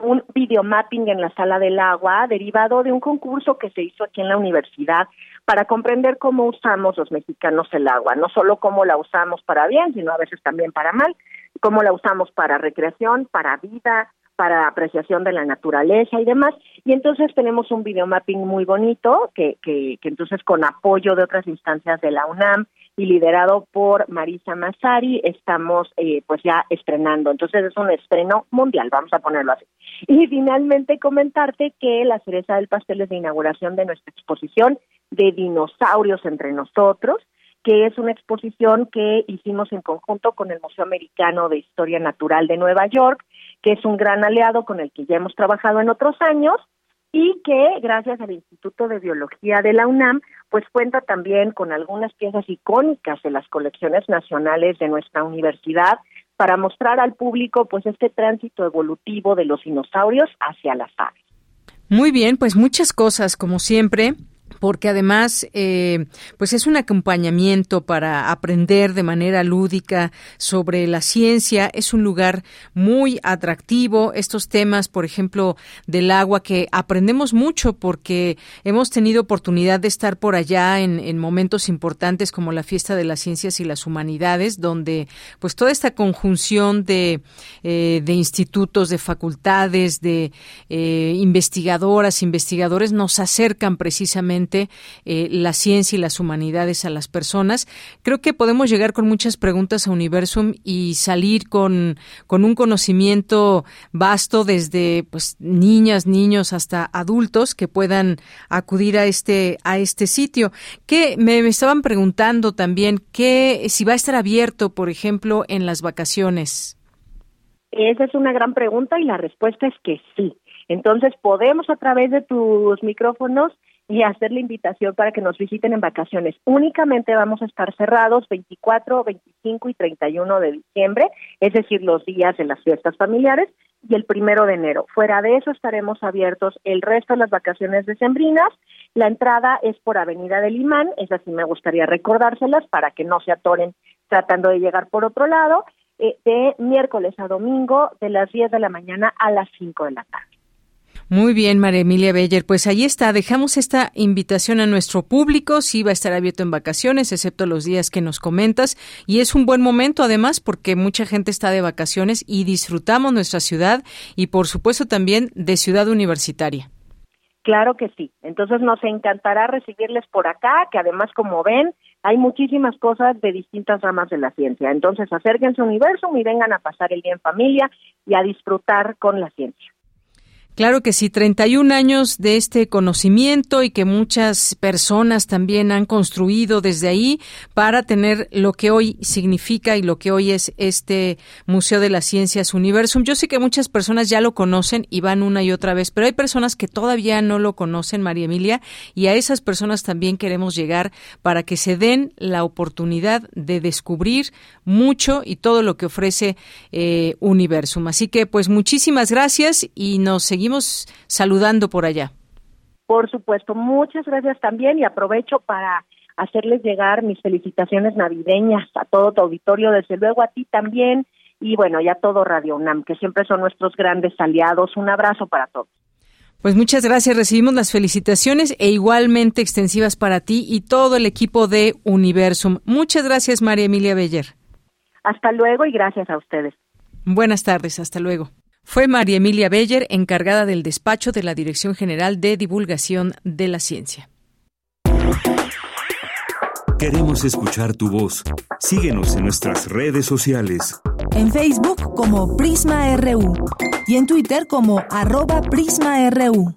S15: un videomapping en la sala del agua derivado de un concurso que se hizo aquí en la universidad para comprender cómo usamos los mexicanos el agua, no solo cómo la usamos para bien, sino a veces también para mal, cómo la usamos para recreación, para vida, para apreciación de la naturaleza y demás. Y entonces tenemos un videomapping muy bonito que, que, que entonces con apoyo de otras instancias de la UNAM y liderado por Marisa Massari, estamos eh, pues ya estrenando. Entonces es un estreno mundial, vamos a ponerlo así. Y finalmente comentarte que la cereza del pastel es de inauguración de nuestra exposición de dinosaurios entre nosotros, que es una exposición que hicimos en conjunto con el Museo Americano de Historia Natural de Nueva York que es un gran aliado con el que ya hemos trabajado en otros años y que gracias al Instituto de Biología de la UNAM, pues cuenta también con algunas piezas icónicas de las colecciones nacionales de nuestra universidad para mostrar al público pues este tránsito evolutivo de los dinosaurios hacia las aves.
S2: Muy bien, pues muchas cosas como siempre porque además eh, pues es un acompañamiento para aprender de manera lúdica sobre la ciencia. Es un lugar muy atractivo. Estos temas por ejemplo del agua que aprendemos mucho porque hemos tenido oportunidad de estar por allá en, momentos importantes como la fiesta de las ciencias y las humanidades donde pues toda esta conjunción de, eh, de institutos de facultades de eh, investigadoras investigadores nos acercan precisamente eh, la ciencia y las humanidades a las personas. Creo que podemos llegar con muchas preguntas a Universum y salir con, con un conocimiento vasto desde pues niñas, niños hasta adultos que puedan acudir a este a este sitio. Que me, me estaban preguntando también que si va a estar abierto, por ejemplo, en las vacaciones.
S15: Esa es una gran pregunta y la respuesta es que sí. Entonces podemos a través de tus micrófonos y hacer la invitación para que nos visiten en vacaciones. Únicamente vamos a estar cerrados 24, 25 y 31 de diciembre, es decir, los días de las fiestas familiares y el primero de enero. Fuera de eso estaremos abiertos el resto de las vacaciones decembrinas. La entrada es por Avenida del Imán, es así me gustaría recordárselas para que no se atoren tratando de llegar por otro lado, eh, de miércoles a domingo de las 10 de la mañana a las 5 de la tarde.
S2: Muy bien, María Emilia Beller. Pues ahí está. Dejamos esta invitación a nuestro público. Sí va a estar abierto en vacaciones, excepto los días que nos comentas. Y es un buen momento, además, porque mucha gente está de vacaciones y disfrutamos nuestra ciudad y, por supuesto, también de ciudad universitaria.
S15: Claro que sí. Entonces nos encantará recibirles por acá, que además, como ven, hay muchísimas cosas de distintas ramas de la ciencia. Entonces acérquense a Universum y vengan a pasar el día en familia y a disfrutar con la ciencia.
S2: Claro que sí, 31 años de este conocimiento y que muchas personas también han construido desde ahí para tener lo que hoy significa y lo que hoy es este Museo de las Ciencias Universum. Yo sé que muchas personas ya lo conocen y van una y otra vez, pero hay personas que todavía no lo conocen, María Emilia, y a esas personas también queremos llegar para que se den la oportunidad de descubrir mucho y todo lo que ofrece eh, Universum. Así que pues muchísimas gracias y nos seguimos saludando por allá.
S15: Por supuesto, muchas gracias también y aprovecho para hacerles llegar mis felicitaciones navideñas a todo tu auditorio, desde luego a ti también y bueno, ya todo Radio UNAM, que siempre son nuestros grandes aliados. Un abrazo para todos.
S2: Pues muchas gracias, recibimos las felicitaciones e igualmente extensivas para ti y todo el equipo de Universum. Muchas gracias, María Emilia Beller.
S15: Hasta luego y gracias a ustedes.
S2: Buenas tardes, hasta luego. Fue María Emilia Beller, encargada del despacho de la Dirección General de Divulgación de la Ciencia.
S3: Queremos escuchar tu voz. Síguenos en nuestras redes sociales.
S1: En Facebook como Prisma RU y en Twitter como arroba PrismaRU.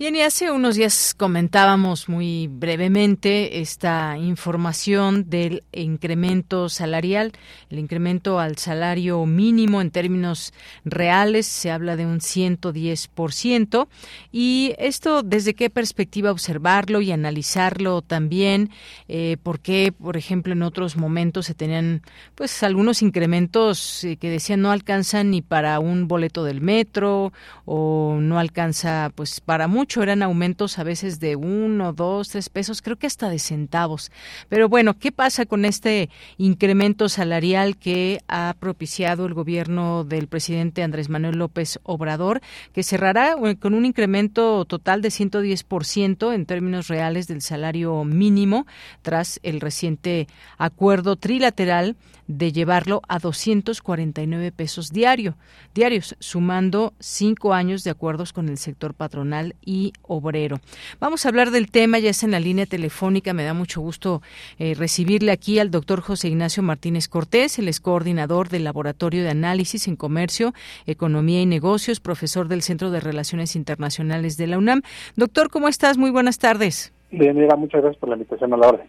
S2: Bien, y hace unos días comentábamos muy brevemente esta información del incremento salarial, el incremento al salario mínimo en términos reales, se habla de un 110%. Y esto, ¿desde qué perspectiva observarlo y analizarlo también? Eh, ¿Por qué, por ejemplo, en otros momentos se tenían pues algunos incrementos eh, que decían no alcanzan ni para un boleto del metro o no alcanza pues para mucho? eran aumentos a veces de uno, dos, tres pesos, creo que hasta de centavos. Pero bueno, ¿qué pasa con este incremento salarial que ha propiciado el gobierno del presidente Andrés Manuel López Obrador, que cerrará eh, con un incremento total de 110% en términos reales del salario mínimo tras el reciente acuerdo trilateral de llevarlo a 249 pesos diario, diarios, sumando cinco años de acuerdos con el sector patronal y obrero. Vamos a hablar del tema, ya es en la línea telefónica, me da mucho gusto eh, recibirle aquí al doctor José Ignacio Martínez Cortés, el es coordinador del Laboratorio de Análisis en Comercio, Economía y Negocios, profesor del Centro de Relaciones Internacionales de la UNAM. Doctor, ¿cómo estás? Muy buenas tardes.
S16: Bien, mira, muchas gracias por la invitación a la orden.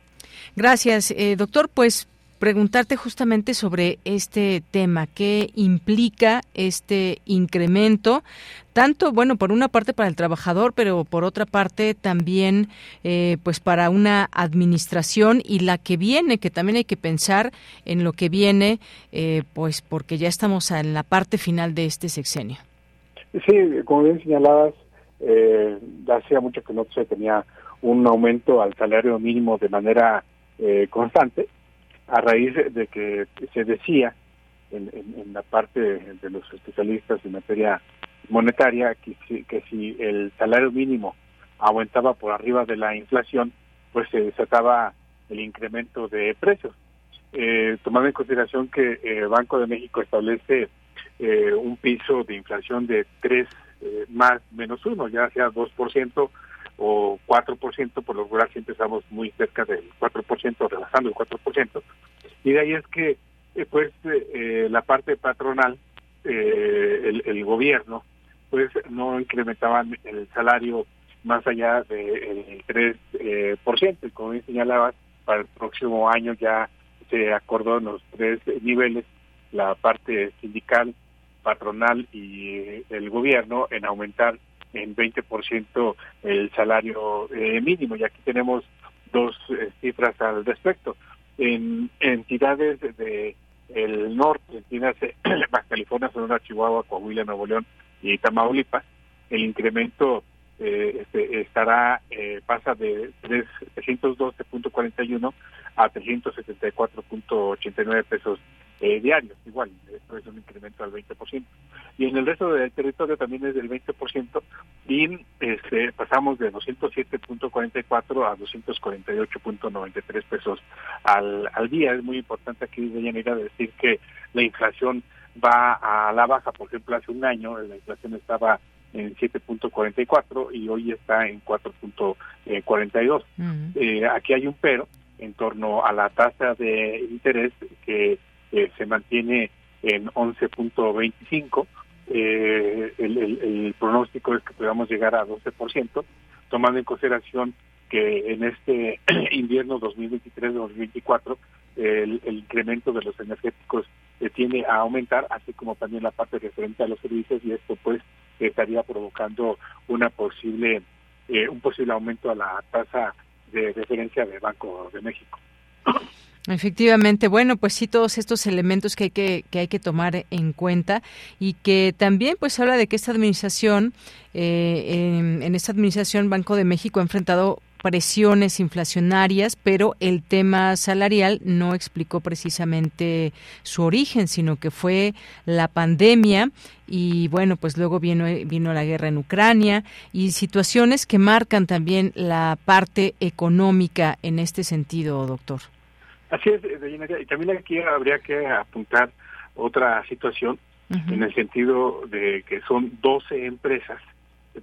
S2: Gracias, eh, doctor. Pues preguntarte justamente sobre este tema, qué implica este incremento, tanto, bueno, por una parte para el trabajador, pero por otra parte también, eh, pues para una administración y la que viene, que también hay que pensar en lo que viene, eh, pues porque ya estamos en la parte final de este sexenio.
S16: Sí, como bien señalabas, eh, hacía mucho que no se tenía un aumento al salario mínimo de manera constante a raíz de que se decía en, la parte de, los especialistas en materia monetaria que si, que si el salario mínimo aumentaba por arriba de la inflación, pues se desataba el incremento de precios. Eh, tomando en consideración que el Banco de México establece eh, un piso de inflación de 3 eh, más menos 1, ya sea 2% o 4%, por lo regular siempre estamos muy cerca del 4%, rebasando el 4%. Y de ahí es que, eh, pues, eh, la parte patronal, eh, el, el, gobierno, pues, no incrementaban el salario más allá del 3%. y como bien señalabas, para el próximo año ya se acordó en los tres niveles, la parte sindical, patronal y el gobierno en aumentar en 20% el salario eh, mínimo. Y aquí tenemos dos eh, cifras al respecto. En entidades de el norte, entiéndase <clears throat> Baja California, Sonora, Chihuahua, Coahuila, Nuevo León y Tamaulipas, el incremento eh, este, estará pasa de 312.41 a 374.89 pesos diarios. Igual, esto es un incremento al 20%. y en el resto del territorio también es del 20% y este, pasamos de 207.44 a 248.93 pesos al, al día. Es muy importante aquí, Deyanira, decir que la inflación va a la baja. Por ejemplo, hace un año la inflación estaba en 7.44 y hoy está en 4.42. eh, aquí hay un pero en torno a la tasa de interés que se mantiene en 11.25. Eh, el, el, pronóstico es que podamos llegar a 12%, tomando en consideración que en este <clears throat> invierno 2023-2024 el, el, incremento de los energéticos eh, tiene a aumentar, así como también la parte referente a los servicios y esto pues estaría provocando una posible eh, un posible aumento a la tasa de referencia del Banco de México. <clears throat>
S2: Efectivamente, bueno, pues sí, todos estos elementos que hay que, que hay que tomar en cuenta y que también pues habla de que esta administración, eh, en, en, esta administración Banco de México ha enfrentado presiones inflacionarias, pero el tema salarial no explicó precisamente su origen, sino que fue la pandemia y bueno, pues luego vino, vino la guerra en Ucrania y situaciones que marcan también la parte económica en este sentido, doctor.
S16: Así es, y también aquí habría que apuntar otra situación uh -huh. en el sentido de que son 12 empresas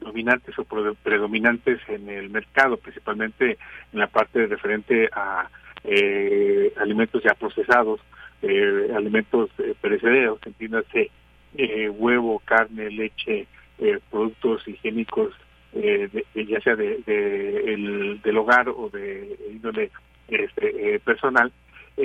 S16: dominantes o predominantes en el mercado, principalmente en la parte referente a eh, alimentos ya procesados, eh, alimentos eh, perecederos, entiéndase eh, huevo, carne, leche, eh, productos higiénicos, eh, de, ya sea de, de el, del hogar o de índole este, personal,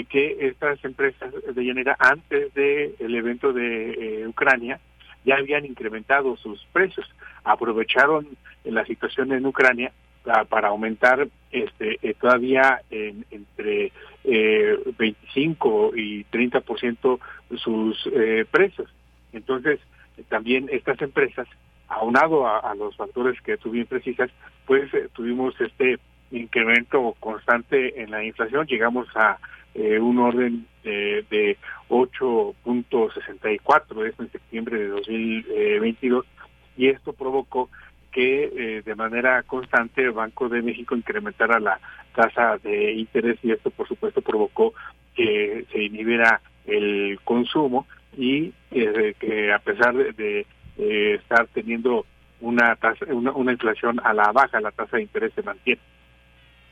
S16: que estas empresas de llanera antes del el evento de Ucrania ya habían incrementado sus precios, aprovecharon la situación en Ucrania para, para aumentar este eh, todavía en, entre eh, 25 y 30 por ciento sus eh, precios. Entonces, también estas empresas, aunado a, a, los factores que tú precisas, pues eh, tuvimos este incremento constante en la inflación, llegamos a eh, un orden eh, de 8.64 esto en septiembre de 2022 y esto provocó que eh, de manera constante el Banco de México incrementara la tasa de interés y esto por supuesto provocó que se inhibiera el consumo y eh, que a pesar de, de estar teniendo una tasa una inflación a la baja la tasa de interés se mantiene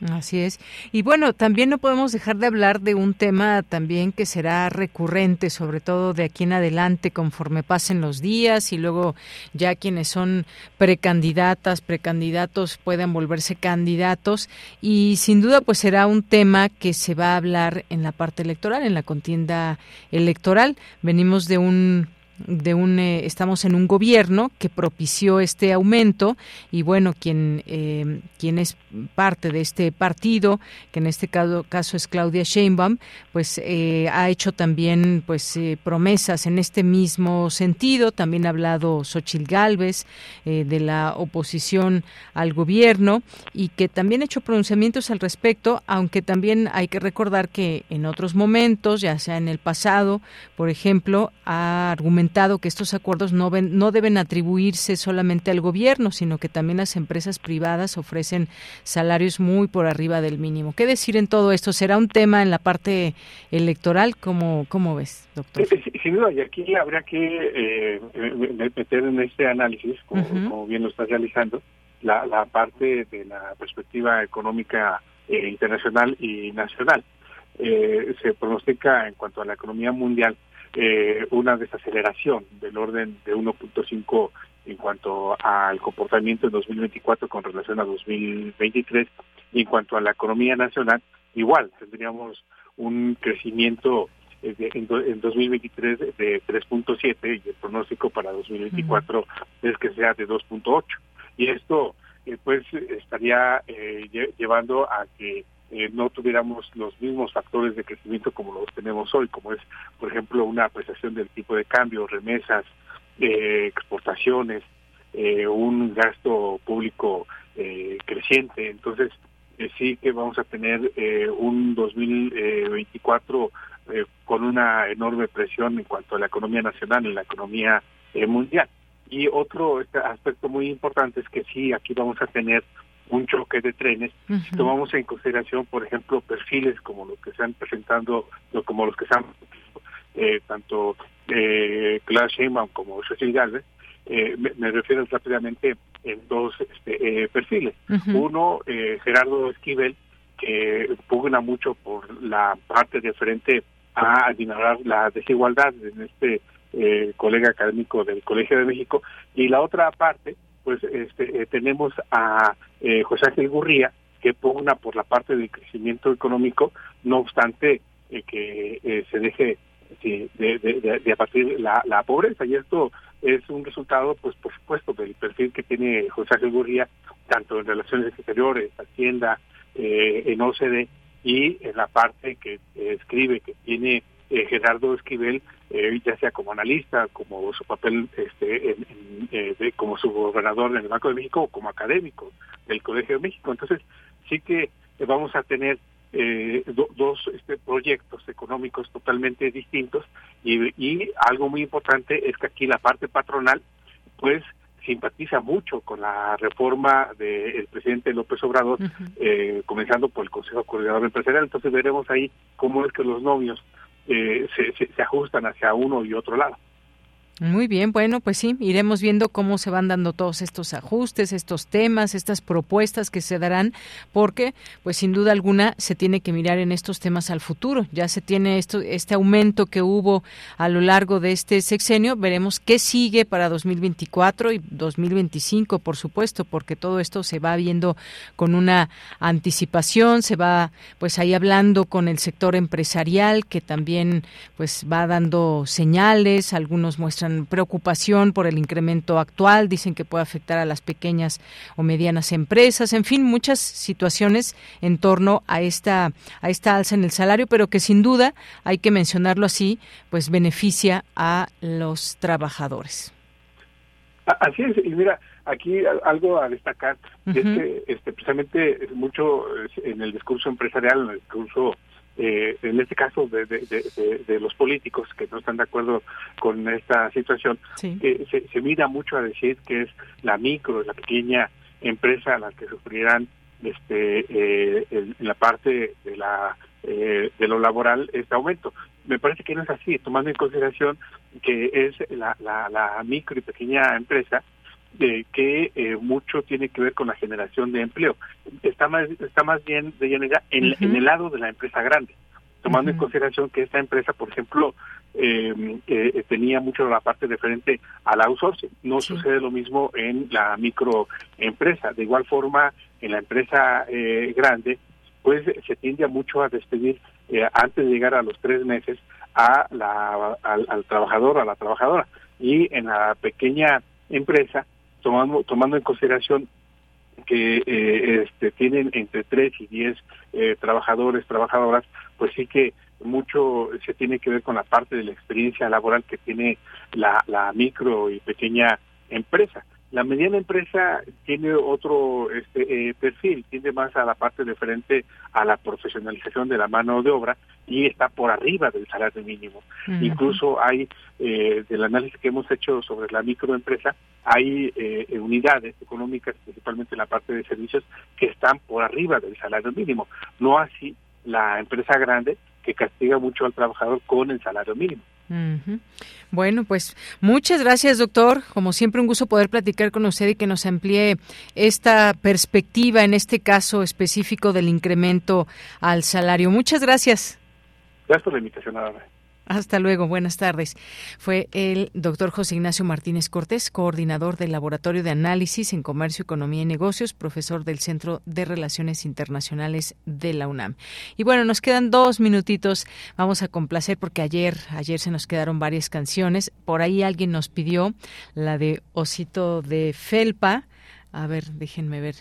S2: Así es. Y bueno, también no podemos dejar de hablar de un tema también que será recurrente, sobre todo de aquí en adelante, conforme pasen los días y luego ya quienes son precandidatas, precandidatos puedan volverse candidatos. Y sin duda, pues será un tema que se va a hablar en la parte electoral, en la contienda electoral. Venimos de un de un eh, estamos en un gobierno que propició este aumento y bueno quien eh, quien es parte de este partido que en este caso, caso es Claudia Sheinbaum pues eh, ha hecho también pues eh, promesas en este mismo sentido. También ha hablado Xochil Gálvez de la oposición al gobierno y que también ha hecho pronunciamientos al respecto aunque también hay que recordar que en otros momentos ya sea en el pasado por ejemplo ha argumentado que estos acuerdos no, ven, no deben atribuirse solamente al gobierno, sino que también las empresas privadas ofrecen salarios muy por arriba del mínimo. ¿Qué decir en todo esto? ¿Será un tema en la parte electoral? ¿Cómo, cómo ves, doctor?
S16: Sin duda, y aquí habría que eh, meter en este análisis, como, uh -huh. como, bien lo estás realizando, la, la parte de la perspectiva económica eh, internacional y nacional. Eh, se pronostica en cuanto a la economía mundial eh, una desaceleración del orden de 1.5 en cuanto al comportamiento en 2024 con relación a 2023 y en cuanto a la economía nacional igual tendríamos un crecimiento eh, en, 2023 de 3.7 y el pronóstico para 2024 uh -huh. es que sea de 2.8 y esto eh, pues estaría eh, llevando a que eh, no tuviéramos los mismos factores de crecimiento como los tenemos hoy, como es, por ejemplo, una apreciación del tipo de cambio, remesas, eh, exportaciones, eh, un gasto público creciente. Entonces, sí que vamos a tener un 2024 con una enorme presión en cuanto a la economía nacional, en la economía mundial. Y otro aspecto muy importante es que sí, aquí vamos a tener un choque de trenes. Si tomamos en consideración, por ejemplo, perfiles como los que están presentando, como los que están eh, tanto eh, Clara Sheinbaum como Cecil Galvez, eh, me, refiero rápidamente en dos este, eh, perfiles. Uno, Gerardo Esquivel, que pugna mucho por la parte de frente a adivinar la desigualdad en este eh, colega académico del Colegio de México, y la otra parte, pues este, eh, tenemos a eh, José Ángel Gurría, que pugna por la parte del crecimiento económico, no obstante que se deje de, de, de, abatir la, la pobreza, y esto es un resultado, pues por supuesto, del perfil que tiene José Ángel Gurría, tanto en relaciones exteriores, Hacienda, en OCDE, y en la parte que escribe que tiene eh, Gerardo Esquivel, eh, ya sea como analista, como su papel este, eh, como su gobernador en el Banco de México o como académico del Colegio de México. Entonces, sí que vamos a tener dos este, proyectos económicos totalmente distintos y, algo muy importante es que aquí la parte patronal, pues, simpatiza mucho con la reforma del presidente López Obrador, comenzando por el Consejo Coordinador Empresarial. Entonces veremos ahí cómo es que los novios eh, se, se, ajustan hacia uno y otro lado.
S2: Muy bien, bueno, pues sí, iremos viendo cómo se van dando todos estos ajustes, estos temas, estas propuestas que se darán, porque, pues sin duda alguna, se tiene que mirar en estos temas al futuro. Ya se tiene esto, este aumento que hubo a lo largo de este sexenio, veremos qué sigue para 2024 y 2025, por supuesto, porque todo esto se va viendo con una anticipación, se va, pues ahí hablando con el sector empresarial, que también, pues va dando señales, algunos muestran preocupación por el incremento actual, dicen que puede afectar a las pequeñas o medianas empresas, en fin, muchas situaciones en torno a esta a esta alza en el salario, pero que sin duda hay que mencionarlo así, pues beneficia a los trabajadores.
S16: Así es, y mira, aquí algo a destacar, este, este, precisamente mucho en el discurso empresarial, en el discurso eh, en este caso de, de, los políticos que no están de acuerdo con esta situación, se, se, mira mucho a decir que es la micro, la pequeña empresa a la que sufrirán este eh, en, la parte de la eh, de lo laboral este aumento. Me parece que no es así, tomando en consideración que es la, la, la micro y pequeña empresa de que eh, mucho tiene que ver con la generación de empleo. Está más, está más bien de en, en el lado de la empresa grande, tomando en consideración que esta empresa, por ejemplo, eh, eh, tenía mucho la parte referente al outsourcing. No sucede lo mismo en la microempresa. De igual forma, en la empresa grande, pues se tiende a mucho a despedir antes de llegar a los tres meses a la, al, al trabajador, a la trabajadora. Y en la pequeña empresa, tomando, tomando en consideración que eh, este, tienen entre 3 y 10 eh, trabajadores, trabajadoras, pues sí que mucho se tiene que ver con la parte de la experiencia laboral que tiene la, la micro y pequeña empresa. La mediana empresa tiene otro este, eh, perfil, tiende más a la parte diferente a la profesionalización de la mano de obra y está por arriba del salario mínimo. Incluso hay, eh, del análisis que hemos hecho sobre la microempresa, hay eh, unidades económicas, principalmente en la parte de servicios, que están por arriba del salario mínimo. No así la empresa grande que castiga mucho al trabajador con el salario mínimo.
S2: Bueno, pues muchas gracias, doctor. Como siempre, un gusto poder platicar con usted y que nos amplíe esta perspectiva en este caso específico del incremento al salario. Muchas gracias.
S16: Gracias por la invitación, Ana.
S2: Hasta luego, buenas tardes. Fue el doctor José Ignacio Martínez Cortés, coordinador del Laboratorio de Análisis en Comercio, Economía y Negocios, profesor del Centro de Relaciones Internacionales de la UNAM. Y bueno, nos quedan dos minutitos. Vamos a complacer porque ayer, ayer se nos quedaron varias canciones. Por ahí alguien nos pidió la de Osito de Felpa. A ver, déjenme ver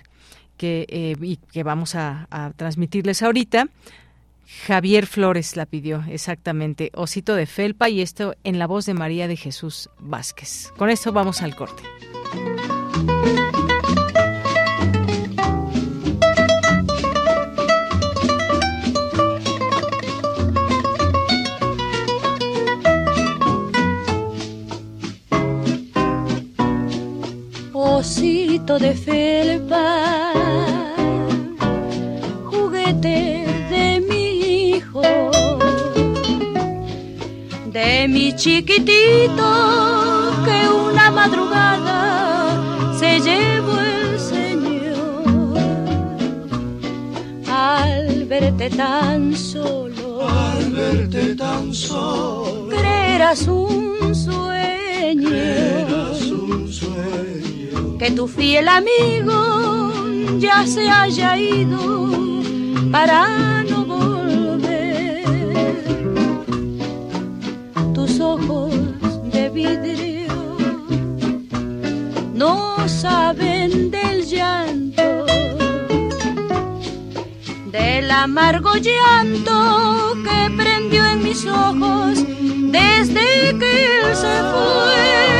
S2: que, eh, y que vamos a, a transmitirles ahorita. Javier Flores la pidió, exactamente. Osito de Felpa y esto en la voz de María de Jesús Vázquez. Con esto vamos al corte.
S17: Osito de Felpa mi chiquitito que una madrugada se llevó el Señor. Al verte tan solo,
S18: al verte tan solo,
S17: creerás un sueño,
S18: creerás un sueño,
S17: que tu fiel amigo ya se haya ido para ojos de vidrio no saben del llanto, del amargo llanto que prendió en mis ojos desde que él se fue.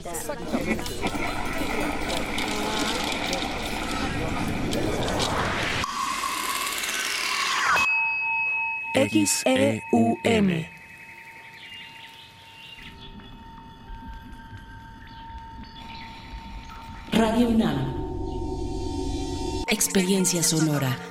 S3: XEUM.
S4: Radio UNAM. Experiencia sonora.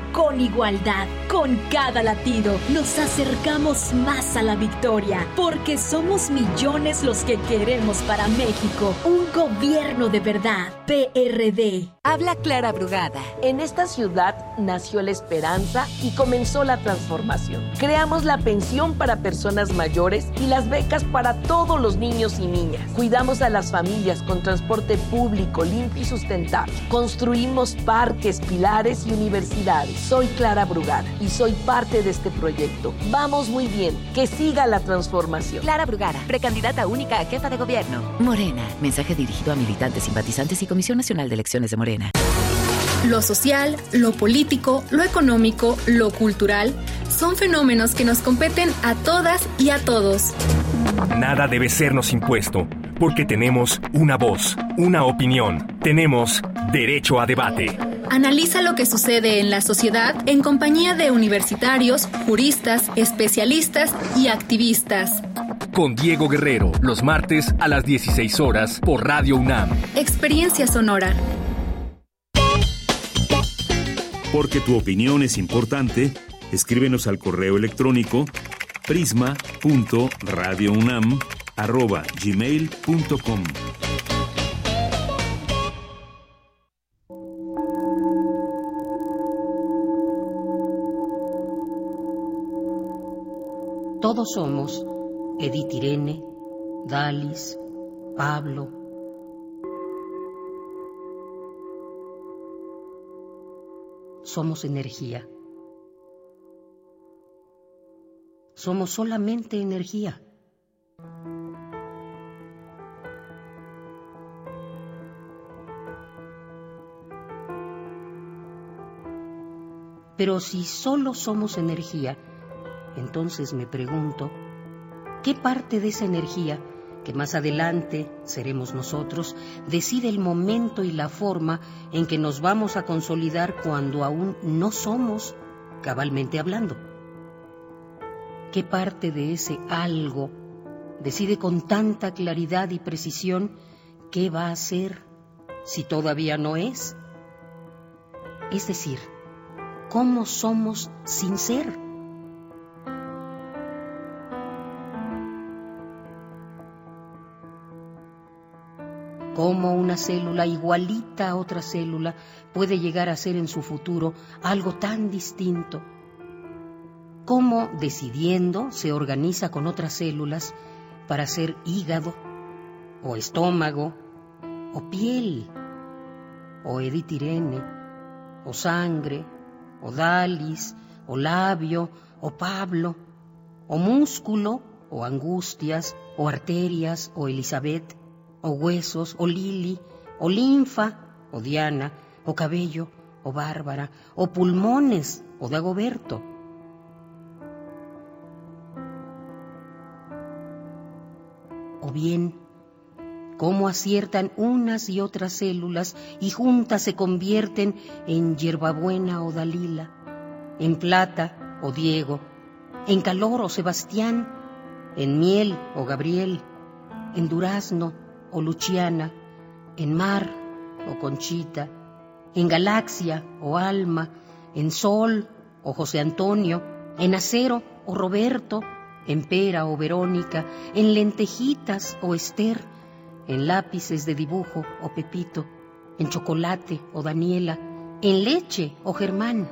S19: con igualdad. Con cada latido nos acercamos más a la victoria, porque somos millones los que queremos para México un gobierno de verdad. PRD.
S20: Habla Clara Brugada. En esta ciudad nació la esperanza y comenzó la transformación. Creamos la pensión para personas mayores y las becas para todos los niños y niñas. Cuidamos a las familias con transporte público limpio y sustentable. Construimos parques, pilares y universidades Soy Clara Brugada y soy parte de este proyecto. Vamos muy bien, que siga la transformación.
S21: Clara Brugada, precandidata única a jefa de gobierno. Morena, mensaje dirigido a militantes, simpatizantes y Comisión Nacional de Elecciones de Morena.
S22: Lo social, lo político, lo económico, lo cultural, son fenómenos que nos competen a todas y a todos.
S23: Nada debe sernos impuesto, porque tenemos una voz, una opinión, tenemos derecho a debate.
S22: Analiza lo que sucede en la sociedad en compañía de universitarios, juristas, especialistas y activistas.
S23: Con Diego Guerrero, los martes a las 16 horas por Radio UNAM.
S22: Experiencia Sonora.
S3: Porque tu opinión es importante, escríbenos al correo electrónico prisma.radiounam@gmail.com.
S4: Todos somos Edith Irene, Dalis, Pablo. Somos energía. Somos solamente energía. Pero si solo somos energía, entonces me pregunto, ¿qué parte de esa energía, que más adelante seremos nosotros, decide el momento y la forma en que nos vamos a consolidar cuando aún no somos, cabalmente hablando? ¿Qué parte de ese algo decide con tanta claridad y precisión qué va a ser si todavía no es? Es decir, ¿cómo somos sin ser? cómo una célula igualita a otra célula puede llegar a ser en su futuro algo tan distinto, cómo decidiendo se organiza con otras células para ser hígado, o estómago, o piel, o editirene, o sangre, o dalis, o labio, o pablo, o músculo, o angustias, o arterias, o Elizabeth, o huesos, o Lili, o linfa, o Diana, o cabello, o Bárbara, o pulmones, o Dagoberto. O bien, cómo aciertan unas y otras células y juntas se convierten en hierbabuena o Dalila, en plata o Diego, en calor o Sebastián, en miel o Gabriel, en durazno o Luciana, en Mar o Conchita, en Galaxia o Alma, en Sol o José Antonio, en Acero o Roberto, en Pera o Verónica, en Lentejitas o Esther, en lápices de dibujo o Pepito, en chocolate o Daniela, en leche o Germán.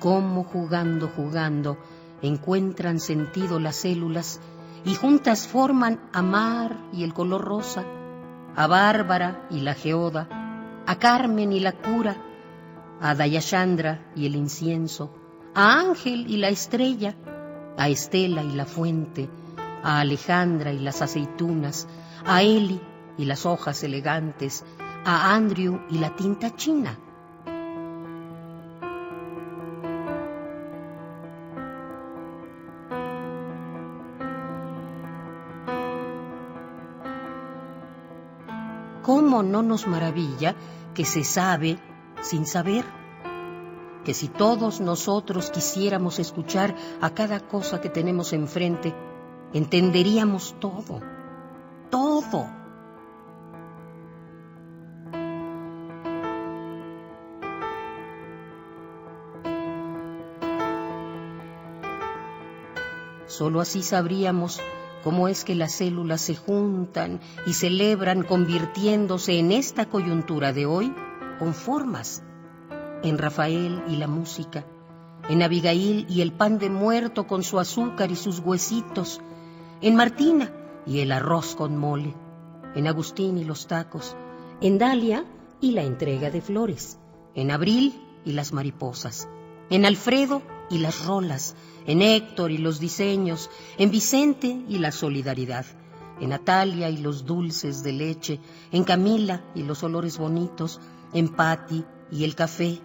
S4: Cómo jugando, jugando, encuentran sentido las células y juntas forman a Mar y el color rosa, a Bárbara y la geoda, a Carmen y la cura, a Dayashandra y el incienso, a Ángel y la estrella, a Estela y la fuente, a Alejandra y las aceitunas, a Eli y las hojas elegantes, a Andrew y la tinta china. ¿cómo no nos maravilla que se sabe sin saber? Que si todos nosotros quisiéramos escuchar a cada cosa que tenemos enfrente, entenderíamos todo, todo. Solo así sabríamos cómo es que las células se juntan y celebran convirtiéndose en esta coyuntura de hoy con formas, en Rafael y la música, en Abigail y el pan de muerto con su azúcar y sus huesitos, en Martina y el arroz con mole, en Agustín y los tacos, en Dalia y la entrega de flores, en abril y las mariposas, en Alfredo y las rolas, en Héctor y los diseños, en Vicente y la solidaridad, en Natalia y los dulces de leche, en Camila y los olores bonitos, en Patti y el café,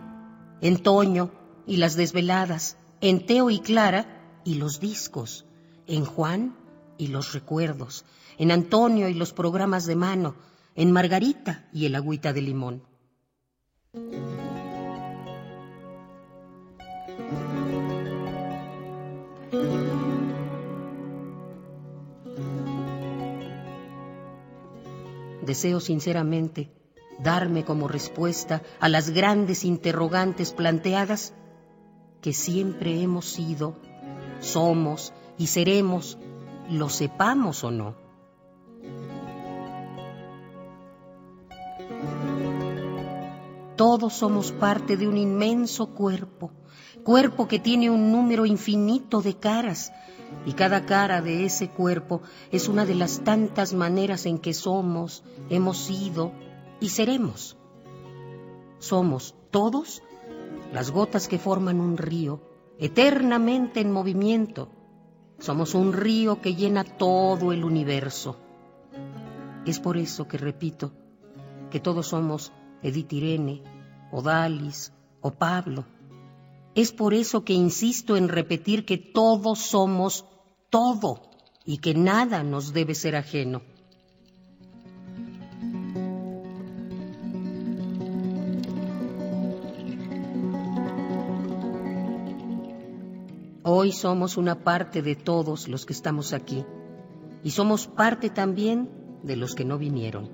S4: en Toño y las desveladas, en Teo y Clara y los discos, en Juan y los recuerdos, en Antonio y los programas de mano, en Margarita y el agüita de limón. Deseo sinceramente darme como respuesta a las grandes interrogantes planteadas que siempre hemos sido, somos y seremos, lo sepamos o no. Todos somos parte de un inmenso cuerpo, cuerpo que tiene un número infinito de caras, y cada cara de ese cuerpo es una de las tantas maneras en que somos, hemos sido y seremos. Somos todos las gotas que forman un río, eternamente en movimiento. Somos un río que llena todo el universo. Es por eso que repito que todos somos Edith Irene, o Dalis, o Pablo. Es por eso que insisto en repetir que todos somos todo y que nada nos debe ser ajeno. Hoy somos una parte de todos los que estamos aquí y somos parte también de los que no vinieron.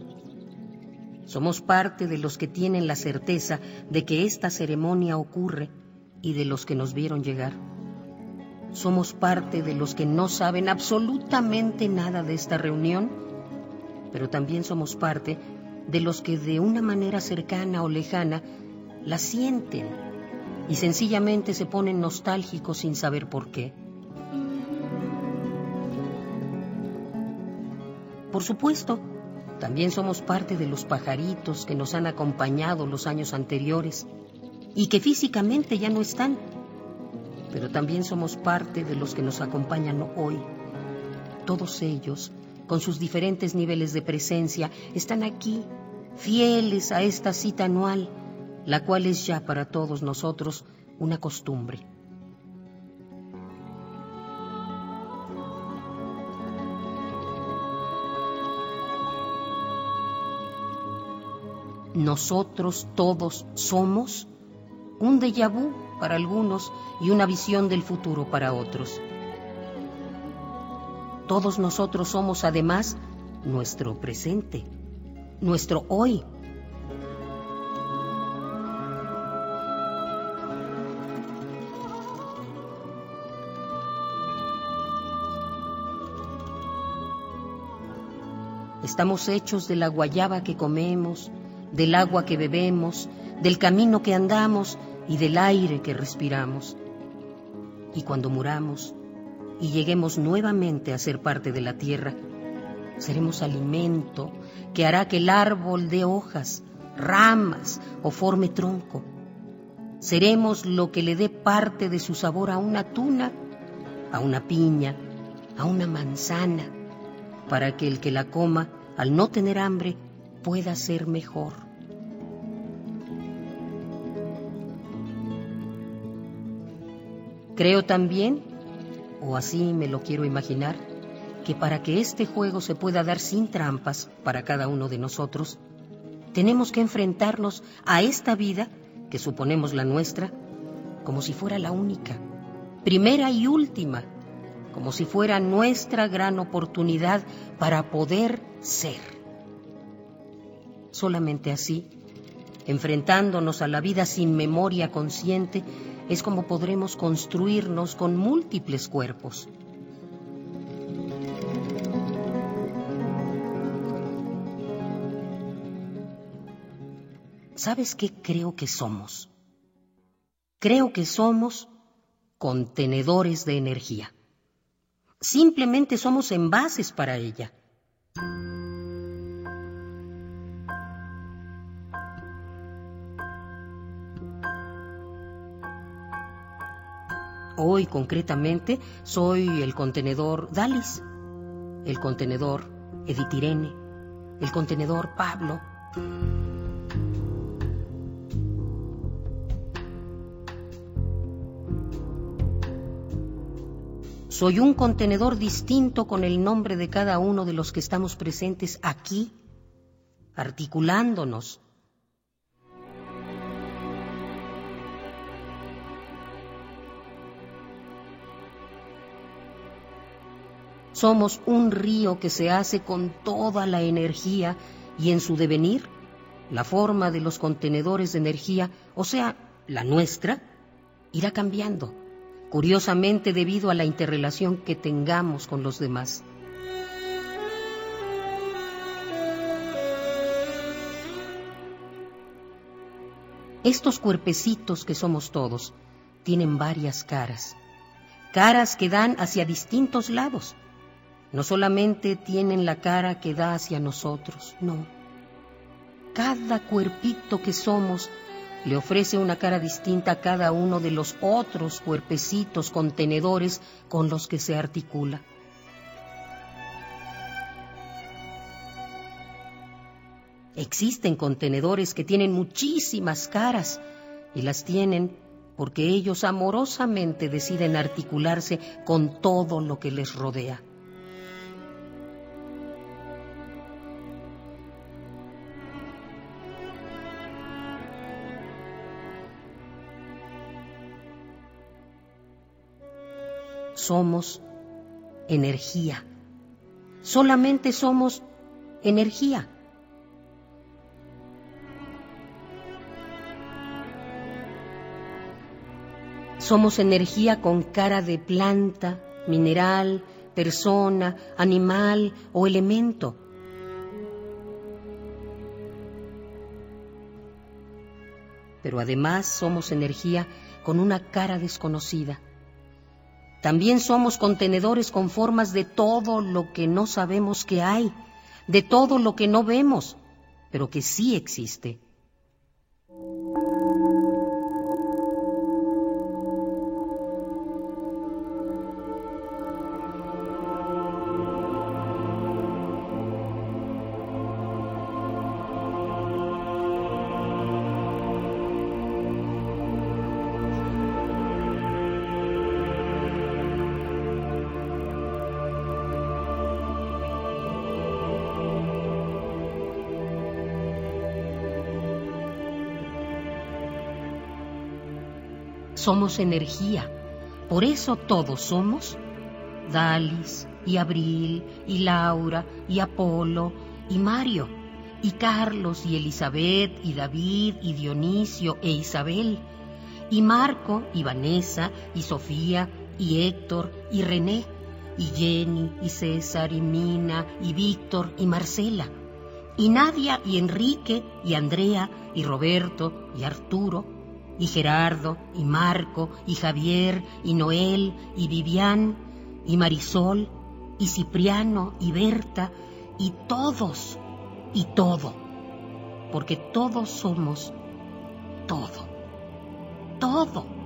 S4: Somos parte de los que tienen la certeza de que esta ceremonia ocurre y de los que nos vieron llegar. Somos parte de los que no saben absolutamente nada de esta reunión, pero también somos parte de los que de una manera cercana o lejana la sienten y sencillamente se ponen nostálgicos sin saber por qué. Por supuesto, también somos parte de los pajaritos que nos han acompañado los años anteriores y que físicamente ya no están, pero también somos parte de los que nos acompañan hoy. Todos ellos, con sus diferentes niveles de presencia, están aquí, fieles a esta cita anual, la cual es ya para todos nosotros una costumbre. Nosotros todos somos un déjà vu para algunos y una visión del futuro para otros. Todos nosotros somos además nuestro presente, nuestro hoy. Estamos hechos de la guayaba que comemos, del agua que bebemos, del camino que andamos y del aire que respiramos. Y cuando muramos y lleguemos nuevamente a ser parte de la tierra, seremos alimento que hará que el árbol dé hojas, ramas o forme tronco. Seremos lo que le dé parte de su sabor a una tuna, a una piña, a una manzana, para que el que la coma, al no tener hambre, pueda ser mejor. Creo también, o así me lo quiero imaginar, que para que este juego se pueda dar sin trampas para cada uno de nosotros, tenemos que enfrentarnos a esta vida, que suponemos la nuestra, como si fuera la única, primera y última, como si fuera nuestra gran oportunidad para poder ser. Solamente así, enfrentándonos a la vida sin memoria consciente, es como podremos construirnos con múltiples cuerpos. ¿Sabes qué creo que somos? Creo que somos contenedores de energía. Simplemente somos envases para ella. Hoy concretamente soy el contenedor Dalis, el contenedor Editirene, el contenedor Pablo. Soy un contenedor distinto con el nombre de cada uno de los que estamos presentes aquí, articulándonos. Somos un río que se hace con toda la energía y en su devenir, la forma de los contenedores de energía, o sea, la nuestra, irá cambiando curiosamente debido a la interrelación que tengamos con los demás. Estos cuerpecitos que somos todos tienen varias caras, caras que dan hacia distintos lados. No solamente tienen la cara que da hacia nosotros, no. Cada cuerpito que somos le ofrece una cara distinta a cada uno de los otros cuerpecitos contenedores con los que se articula. Existen contenedores que tienen muchísimas caras y las tienen porque ellos amorosamente deciden articularse con todo lo que les rodea. Somos energía. Solamente somos energía. Somos energía con cara de planta, mineral, persona, animal o elemento. Pero además somos energía con una cara desconocida también somos contenedores con formas de todo lo que no sabemos que hay, de todo lo que no vemos, pero que sí existe. Somos energía. Por eso todos somos Dalis y Abril y Laura y Apolo y Mario y Carlos y Elizabeth y David y Dionisio e Isabel y Marco y Vanessa y Sofía y Héctor y René y Jenny y César y Mina y Víctor y Marcela y Nadia y Enrique y Andrea y Roberto y Arturo y Gerardo, y Marco, y Javier, y Noel, y Vivian, y Marisol, y Cipriano, y Berta, y todos, y todo, porque todos somos todo, todo.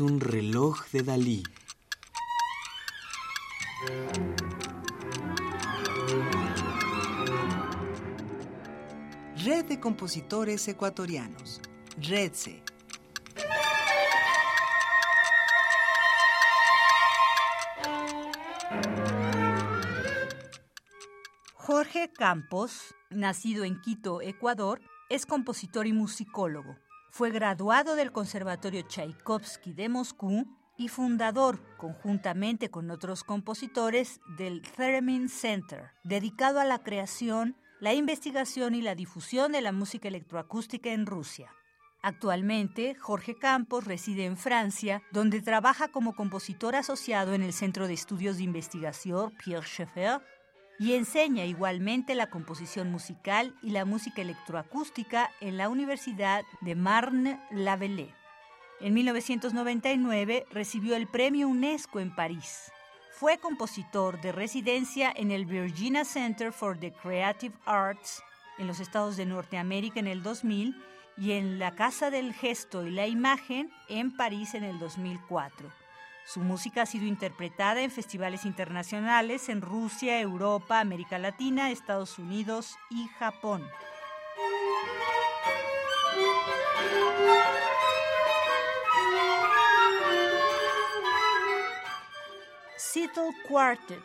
S24: Un reloj de Dalí.
S25: Red de Compositores Ecuatorianos. REDSE.
S26: Jorge Campos, nacido en Quito, Ecuador, es compositor y musicólogo. Fue graduado del Conservatorio Tchaikovsky de Moscú y fundador, conjuntamente con otros compositores, del Theremin Center, dedicado a la creación, la investigación y la difusión de la música electroacústica en Rusia. Actualmente, Jorge Campos reside en Francia, donde trabaja como compositor asociado en el Centro de Estudios de Investigación Pierre Schaeffer y enseña igualmente la composición musical y la música electroacústica en la Universidad de Marne-la-Vallée. En 1999 recibió el premio UNESCO en París. Fue compositor de residencia en el Virginia Center for the Creative Arts en los Estados de Norteamérica en el 2000 y en la Casa del Gesto y la Imagen en París en el 2004. Su música ha sido interpretada en festivales internacionales en Rusia, Europa, América Latina, Estados Unidos y Japón. Seattle Quartet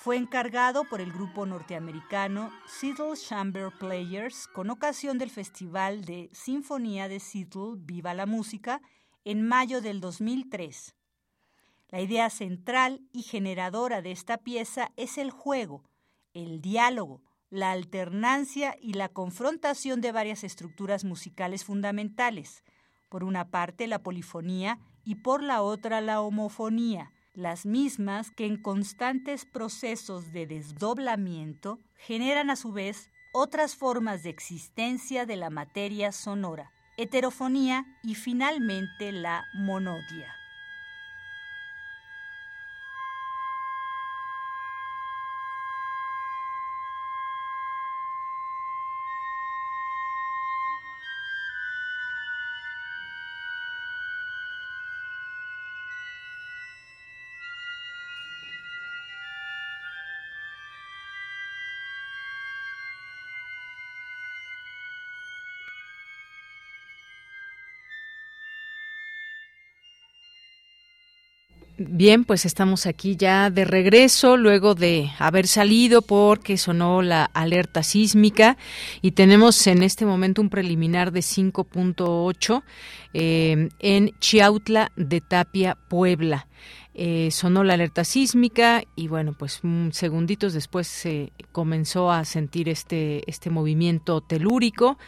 S26: fue encargado por el grupo norteamericano Seattle Chamber Players con ocasión del Festival de Sinfonía de Seattle Viva la Música en mayo del 2003. La idea central y generadora de esta pieza es el juego, el diálogo, la alternancia y la confrontación de varias estructuras musicales fundamentales, por una parte la polifonía y por la otra la homofonía, las mismas que en constantes procesos de desdoblamiento generan a su vez otras formas de existencia de la materia sonora, heterofonía y finalmente la monodia.
S2: Bien, pues estamos aquí ya de regreso luego de haber salido porque sonó la alerta sísmica y tenemos en este momento un preliminar de 5.8 eh, en Chiautla de Tapia, Puebla. Eh, sonó la alerta sísmica y bueno, pues segunditos después se comenzó a sentir este, este movimiento telúrico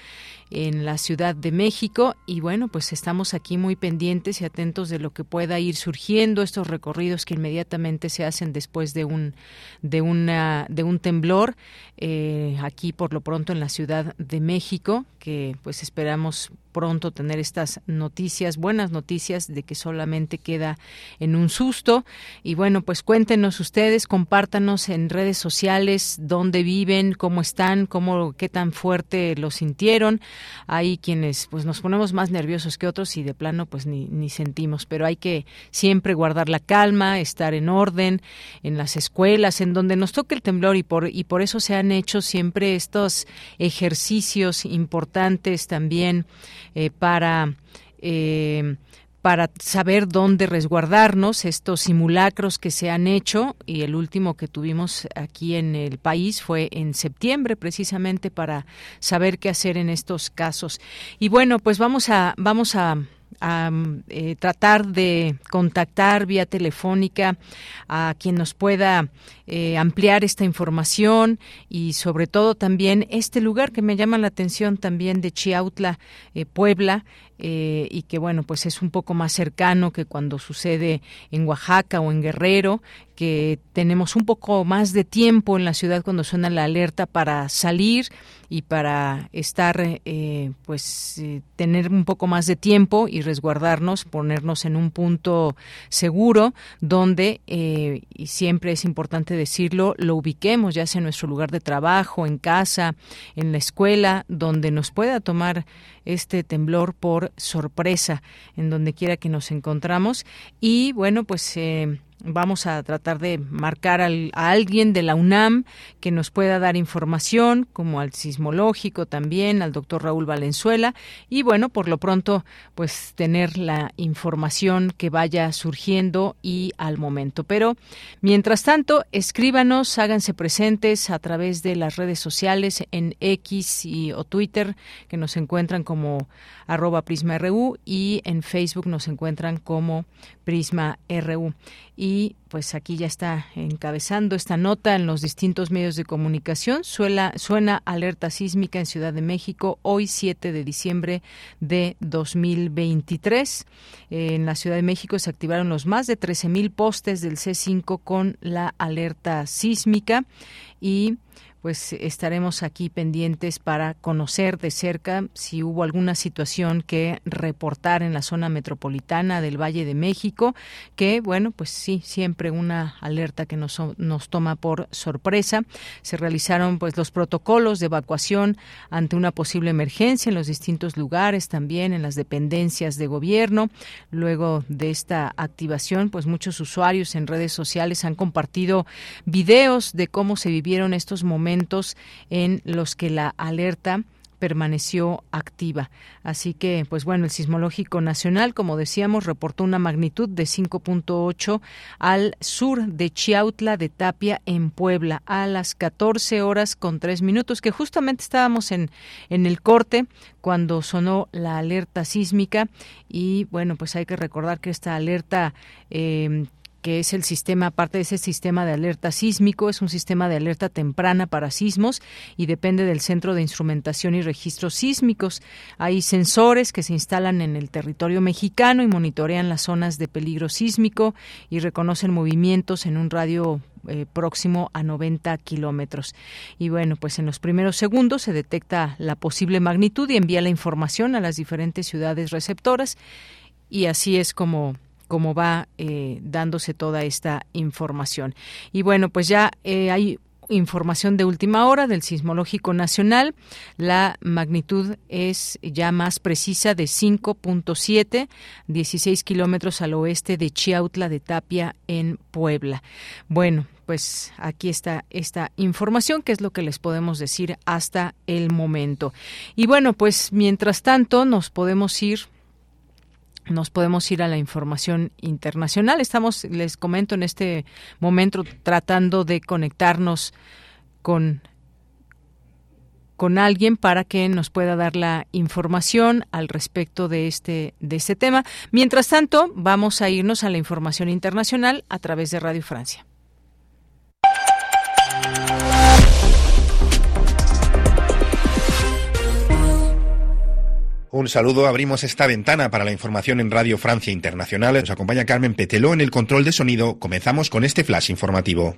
S2: en la Ciudad de México y bueno, pues estamos aquí muy pendientes y atentos de lo que pueda ir surgiendo estos recorridos que inmediatamente se hacen después de un de una de un temblor eh, aquí por lo pronto en la Ciudad de México que pues esperamos pronto tener estas noticias, buenas noticias de que solamente queda en un susto. Y bueno, pues cuéntenos ustedes, compártanos en redes sociales dónde viven, cómo están, cómo, qué tan fuerte lo sintieron. Hay quienes pues nos ponemos más nerviosos que otros y de plano pues ni, ni sentimos, pero hay que siempre guardar la calma, estar en orden en las escuelas, en donde nos toque el temblor y por, y por eso se han hecho siempre estos ejercicios importantes también eh, para eh, para saber dónde resguardarnos, estos simulacros que se han hecho y el último que tuvimos aquí en el país fue en septiembre precisamente para saber qué hacer en estos casos. Y bueno, pues vamos a vamos a a eh, tratar de contactar vía telefónica a quien nos pueda eh, ampliar esta información y sobre todo también este lugar que me llama la atención también de Chiautla, eh, Puebla, y que bueno, pues es un poco más cercano que cuando sucede en Oaxaca o en Guerrero, que tenemos un poco más de tiempo en la ciudad cuando suena la alerta para salir y para estar, eh, pues, eh, tener un poco más de tiempo y resguardarnos, ponernos en un punto seguro donde, eh, y siempre es importante decirlo, lo ubiquemos, ya sea en nuestro lugar de trabajo, en casa, en la escuela, donde nos pueda tomar este temblor por sorpresa, en donde quiera que nos encontramos. Y bueno, pues vamos a tratar de marcar al, a alguien de la UNAM que nos pueda dar información, como al sismológico también, al doctor Raúl Valenzuela, y bueno, por lo pronto, pues tener la información que vaya surgiendo y al momento. Pero, mientras tanto, escríbanos, háganse presentes a través de las redes sociales en X y, o Twitter, que nos encuentran como arroba PrismaRU y en Facebook nos encuentran como Prisma RU. Y pues aquí ya está encabezando esta nota en los distintos medios de comunicación. Suena, alerta sísmica en Ciudad de México hoy 7 de diciembre de 2023. en la Ciudad de México se activaron los más de 13.000 postes del C5 con la alerta sísmica y pues estaremos aquí pendientes para conocer de cerca si hubo alguna situación que reportar en la zona metropolitana del Valle de México, que bueno, pues sí, siempre una alerta que nos, nos toma por sorpresa. Se realizaron pues los protocolos de evacuación ante una posible emergencia en los distintos lugares, también en las dependencias de gobierno. Luego de esta activación, pues muchos usuarios en redes sociales han compartido videos de cómo se vivieron estos momentos en los que la alerta permaneció activa. Así que, pues bueno, el Sismológico Nacional, como decíamos, reportó una magnitud de 5.8 al sur de Chiautla de Tapia, en Puebla, a las 14 horas con 3 minutos, que justamente estábamos en, en el corte cuando sonó la alerta sísmica. Y bueno, pues hay que recordar que esta alerta eh, que es el sistema, parte de ese sistema de alerta sísmico, es un sistema de alerta temprana para sismos y depende del Centro de Instrumentación y Registros Sísmicos. Hay sensores que se instalan en el territorio mexicano y monitorean las zonas de peligro sísmico y reconocen movimientos en un radio eh, próximo a 90 kilómetros. Y bueno, pues en los primeros segundos se detecta la posible magnitud y envía la información a las diferentes ciudades receptoras y así es como cómo va eh, dándose toda esta información. Y bueno, pues ya eh, hay información de última hora del Sismológico Nacional. La magnitud es ya más precisa de 5.7, 16 kilómetros al oeste de Chiautla de Tapia en Puebla. Bueno, pues aquí está esta información, que es lo que les podemos decir hasta el momento. Y bueno, pues mientras tanto nos podemos ir nos podemos ir a la información internacional. Estamos, les comento en este momento, tratando de conectarnos con con alguien para que nos pueda dar la información al respecto de este de este tema. Mientras tanto, vamos a irnos a la información internacional a través de Radio Francia.
S27: Un saludo, abrimos esta ventana para la información en Radio Francia Internacional. Nos acompaña Carmen Peteló en el control de sonido. Comenzamos con este flash informativo.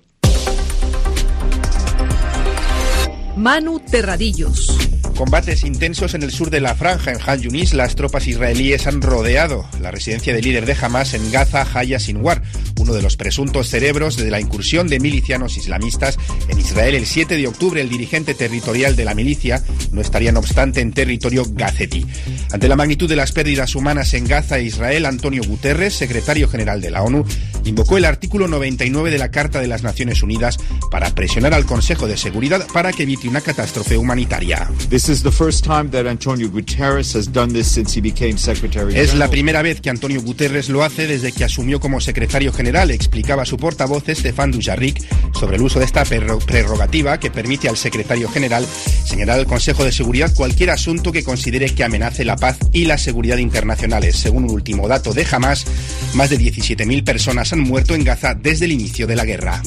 S28: Manu Terradillos.
S27: Combates intensos en el sur de la franja. En Han Yunis, las tropas israelíes han rodeado la residencia del líder de Hamas en Gaza, Haya Sinwar, uno de los presuntos cerebros de la incursión de milicianos islamistas en Israel el 7 de octubre. El dirigente territorial de la milicia no estaría, no obstante, en territorio gazetí. Ante la magnitud de las pérdidas humanas en Gaza e Israel, Antonio Guterres, secretario general de la ONU, invocó el artículo 99 de la Carta de las Naciones Unidas para presionar al Consejo de Seguridad para que evite una catástrofe humanitaria. Es la primera vez que Antonio Guterres lo hace desde que asumió como secretario general, explicaba su portavoz Stefan Dujarric sobre el uso de esta prerrogativa que permite al secretario general señalar al Consejo de Seguridad cualquier asunto que considere que amenace la paz y la seguridad internacionales. Según un último dato de Hamas, más de 17.000 personas han muerto en Gaza desde el inicio de la guerra.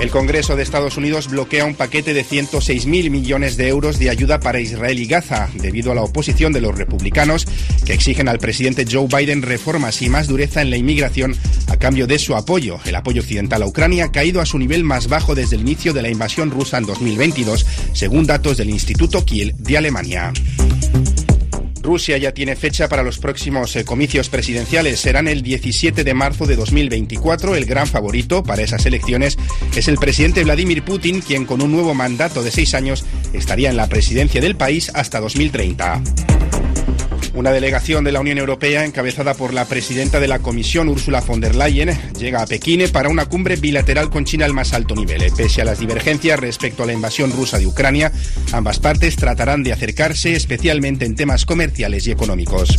S27: El Congreso de Estados Unidos bloquea un paquete de 106.000 millones de euros de ayuda para Israel y Gaza, debido a la oposición de los republicanos que exigen al presidente Joe Biden reformas y más dureza en la inmigración a cambio de su apoyo. El apoyo occidental a Ucrania ha caído a su nivel más bajo desde el inicio de la invasión rusa en 2022, según datos del Instituto Kiel de Alemania. Rusia ya tiene fecha para los próximos eh, comicios presidenciales. Serán el 17 de marzo de 2024. El gran favorito para esas elecciones es el presidente Vladimir Putin, quien con un nuevo mandato de seis años estaría en la presidencia del país hasta 2030. Una delegación de la Unión Europea, encabezada por la presidenta de la Comisión, Ursula von der Leyen, llega a Pekín para una cumbre bilateral con China al más alto nivel. Pese a las divergencias respecto a la invasión rusa de Ucrania, ambas partes tratarán de acercarse, especialmente en temas comerciales y económicos.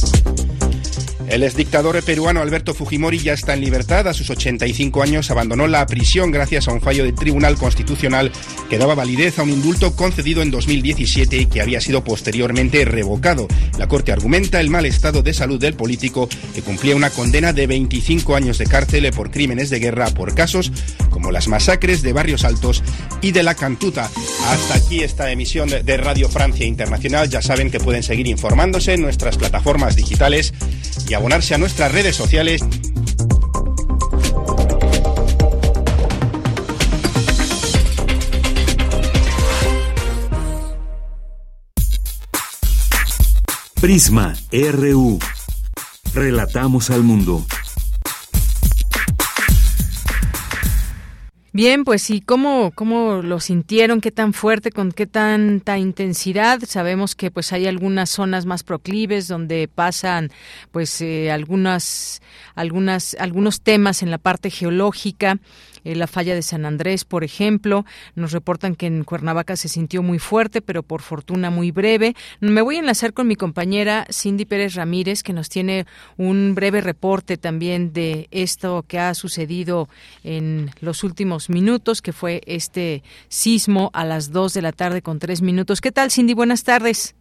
S27: El exdictador peruano Alberto Fujimori ya está en libertad. A sus 85 años abandonó la prisión gracias a un fallo del Tribunal Constitucional que daba validez a un indulto concedido en 2017 y que había sido posteriormente revocado. La Corte argumenta el mal estado de salud del político que cumplía una condena de 25 años de cárcel por crímenes de guerra por casos como las masacres de Barrios Altos y de la Cantuta. Hasta aquí esta emisión de Radio Francia Internacional. Ya saben que pueden seguir informándose en nuestras plataformas digitales y abonarse a nuestras redes sociales.
S23: Prisma RU. Relatamos al mundo.
S2: Bien, pues y cómo, cómo lo sintieron, qué tan fuerte, con qué tanta intensidad. Sabemos que pues hay algunas zonas más proclives donde pasan pues eh, algunas, algunas, algunos temas en la parte geológica eh, la falla de San Andrés, por ejemplo. Nos reportan que en Cuernavaca se sintió muy fuerte, pero por fortuna muy breve. Me voy a enlazar con mi compañera Cindy Pérez Ramírez, que nos tiene un breve reporte también de esto que ha sucedido en los últimos minutos, que fue este sismo a las dos de la tarde con tres minutos. ¿Qué tal, Cindy? Buenas tardes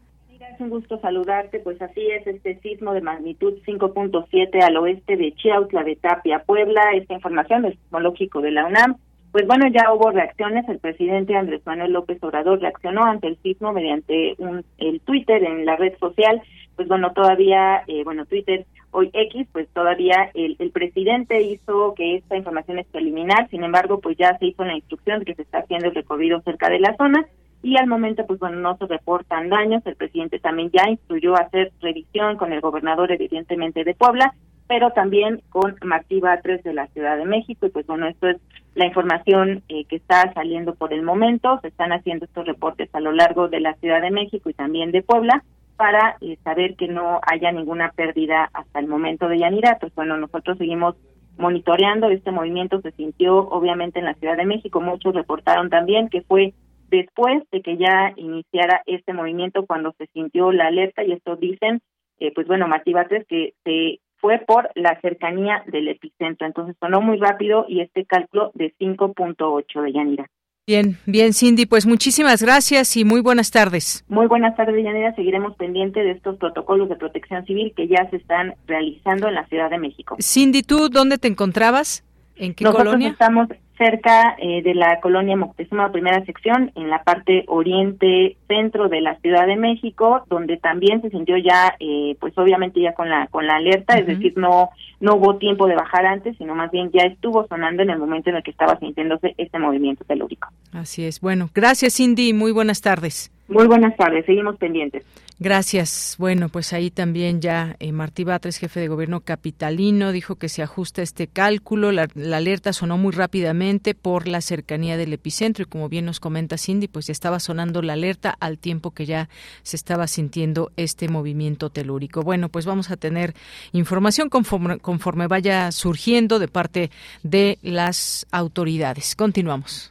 S29: un gusto saludarte. Pues así es, este sismo de magnitud 5.7 al oeste de Chiautla de Tapia, Puebla. Esta información es sismológico de la UNAM. Pues bueno, ya hubo reacciones. El presidente Andrés Manuel López Obrador reaccionó ante el sismo mediante un, el Twitter en la red social. Pues bueno, todavía, eh, bueno, Twitter hoy X, pues todavía el, el presidente hizo que esta información es preliminar. Sin embargo, pues ya se hizo la instrucción de que se está haciendo el recorrido cerca de la zona y al momento pues bueno no se reportan daños. El presidente también ya instruyó hacer revisión con el gobernador evidentemente de Puebla pero también con Martiva 3 de la Ciudad de México. Y pues bueno esto es la información eh, que está saliendo por el momento. Se están haciendo estos reportes a lo largo de la Ciudad de México y también de Puebla para eh, saber que no haya ninguna pérdida hasta el momento de Yanira. Pues bueno nosotros seguimos monitoreando. Este movimiento se sintió obviamente en la Ciudad de México. Muchos reportaron también que fue después de que ya iniciara este movimiento cuando se sintió la alerta y esto dicen eh, pues bueno Martí Batres que se fue por la cercanía del epicentro entonces sonó muy rápido y este cálculo de 5.8 de Yanira
S2: Bien, bien, Cindy, pues muchísimas gracias y muy buenas tardes.
S29: Muy buenas tardes, Yanira. Seguiremos pendiente de estos protocolos de protección civil que ya se están realizando en la Ciudad de México.
S2: Cindy, ¿tú dónde te encontrabas? ¿En qué
S29: Nosotros
S2: colonia?
S29: Estamos cerca eh, de la colonia Moctezuma, primera sección, en la parte oriente centro de la Ciudad de México, donde también se sintió ya, eh, pues obviamente ya con la con la alerta, es decir, no no hubo tiempo de bajar antes, sino más bien ya estuvo sonando en el momento en el que estaba sintiéndose este movimiento telúrico.
S2: Así es. Bueno, gracias Cindy, muy buenas tardes.
S29: Muy buenas tardes, seguimos pendientes.
S2: Gracias. Bueno, pues ahí también ya eh, Martí Batres, jefe de gobierno capitalino, dijo que se ajusta este cálculo. La, la, alerta sonó muy rápidamente por la cercanía del epicentro y como bien nos comenta Cindy, pues ya estaba sonando la alerta al tiempo que ya se estaba sintiendo este movimiento telúrico. Bueno, pues vamos a tener información conforme, conforme vaya surgiendo de parte de las autoridades. Continuamos.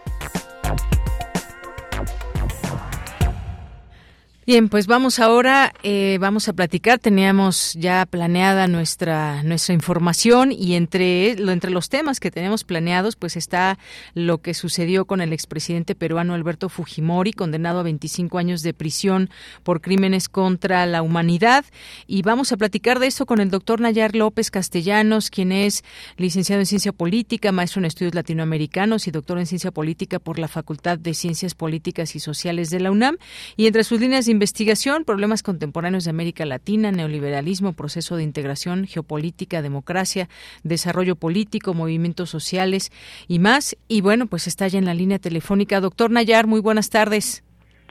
S2: Bien, pues vamos ahora, eh, vamos a platicar. Teníamos ya planeada nuestra nuestra información y entre lo entre los temas que tenemos planeados, pues está lo que sucedió con el expresidente peruano Alberto Fujimori, condenado a 25 años de prisión por crímenes contra la humanidad. Y vamos a platicar de esto con el doctor Nayar López Castellanos, quien es licenciado en ciencia política, maestro en estudios latinoamericanos y doctor en ciencia política por la Facultad de Ciencias Políticas y Sociales de la UNAM. Y entre sus líneas de investigación, problemas contemporáneos de América Latina, neoliberalismo, proceso de integración, geopolítica, democracia, desarrollo político, movimientos sociales y más. Y bueno, pues está ya en la línea telefónica. Doctor Nayar, muy buenas tardes.